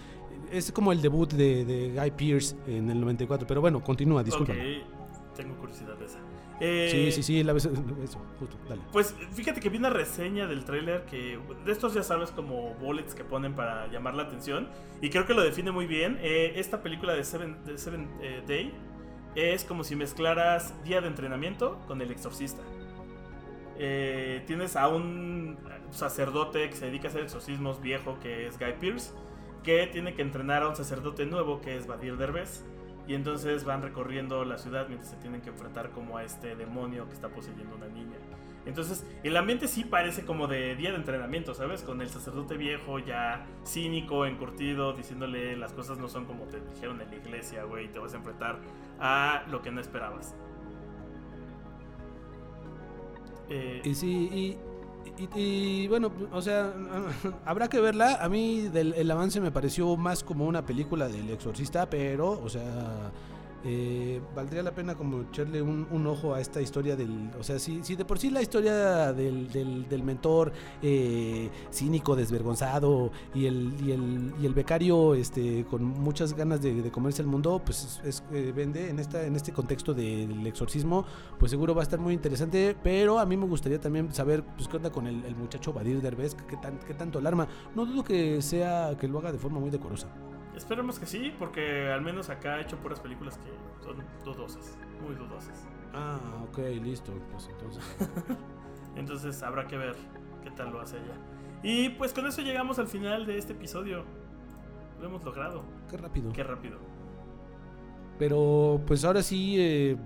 es como el debut de, de Guy Pearce en el 94. Pero bueno, continúa, disculpa. Ok, tengo curiosidad de esa. Eh, Sí, sí, sí, la vez, eso, justo, dale. Pues fíjate que vi una reseña del tráiler que de estos ya sabes como bullets que ponen para llamar la atención y creo que lo define muy bien. Eh, esta película de Seven, de Seven eh, Day es como si mezclaras Día de Entrenamiento con El Exorcista. Tienes a un sacerdote que se dedica a hacer exorcismos viejo que es Guy Pearce que tiene que entrenar a un sacerdote nuevo que es Badir Derbez y entonces van recorriendo la ciudad mientras se tienen que enfrentar como a este demonio que está poseyendo una niña. Entonces, el ambiente sí parece como de día de entrenamiento, ¿sabes? Con el sacerdote viejo ya cínico, encurtido, diciéndole las cosas no son como te dijeron en la iglesia, güey, te vas a enfrentar a lo que no esperabas. Eh, sí, y, y- y, bueno, o sea, habrá que verla. A mí del, el avance me pareció más como una película del exorcista, pero, o sea, eh, valdría la pena como echarle un, ojo a esta historia del, o sea, si, si de por sí la historia del, del, mentor eh, cínico, desvergonzado y el, y el, y el becario este, con muchas ganas de, de comerse el mundo, pues es, es, eh, vende en, esta, en este contexto del exorcismo, pues seguro va a estar muy interesante, pero a mí me gustaría también saber pues, qué onda con el, el muchacho Badir Derbez, qué, tan, qué tanto alarma. No dudo que sea, que lo haga de forma muy decorosa. Esperemos que sí, porque al menos acá ha hecho puras películas que son dudosas, muy dudosas. Ah, ok, listo. Pues entonces. Entonces habrá que ver qué tal lo hace ella. Y pues con eso llegamos al final de este episodio. Lo hemos logrado. Qué rápido. Qué rápido. Pero pues ahora sí, eh,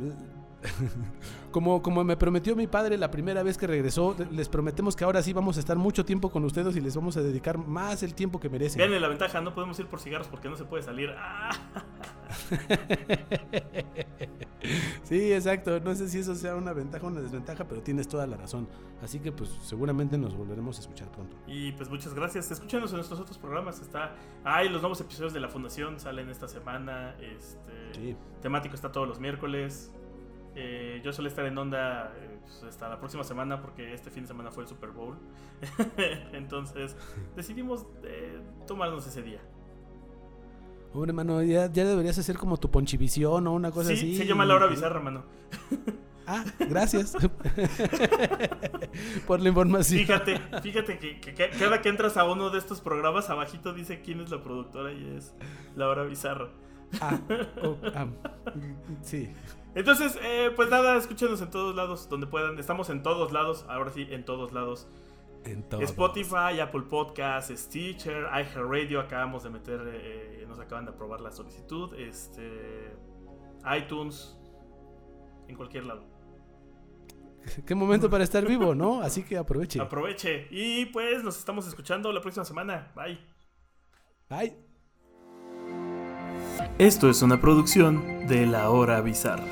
como, como me prometió mi padre la primera vez que regresó, les prometemos que ahora sí vamos a estar mucho tiempo con ustedes y les vamos a dedicar más el tiempo que merecen. Veanle la ventaja, no podemos ir por cigarros porque no se puede salir. ¡Ah! sí, exacto. No sé si eso sea una ventaja o una desventaja, pero tienes toda la razón. Así que pues seguramente nos volveremos a escuchar pronto. Y pues muchas gracias. Escúchenos en nuestros otros programas. Está. Ay, los nuevos episodios de la Fundación salen esta semana. Este. Sí. Temático está todos los miércoles. Eh, yo suelo estar en onda eh, pues, hasta la próxima semana porque este fin de semana fue el Super Bowl. Entonces decidimos eh, tomarnos ese día. Hombre, mano, ya, ya deberías hacer como tu ponchivisión o una cosa Sí, así. se llama Laura Bizarra, mano. Ah, gracias. Por la información. Fíjate, fíjate que, que- que cada que entras a uno de estos programas, abajito dice quién es la productora y es Laura Bizarra. Ah, oh, ah, sí. Entonces, eh, pues nada, escúchenos en todos lados, donde puedan. Estamos en todos lados, ahora sí, en todos lados. En todo. Spotify, Apple Podcasts, Stitcher, iHeartRadio, acabamos de meter, eh, nos acaban de aprobar la solicitud, este, iTunes, en cualquier lado. Qué momento para estar vivo, ¿no? Así que aproveche. Aproveche y pues nos estamos escuchando la próxima semana. Bye. Bye. Esto es una producción de La Hora Bizarra.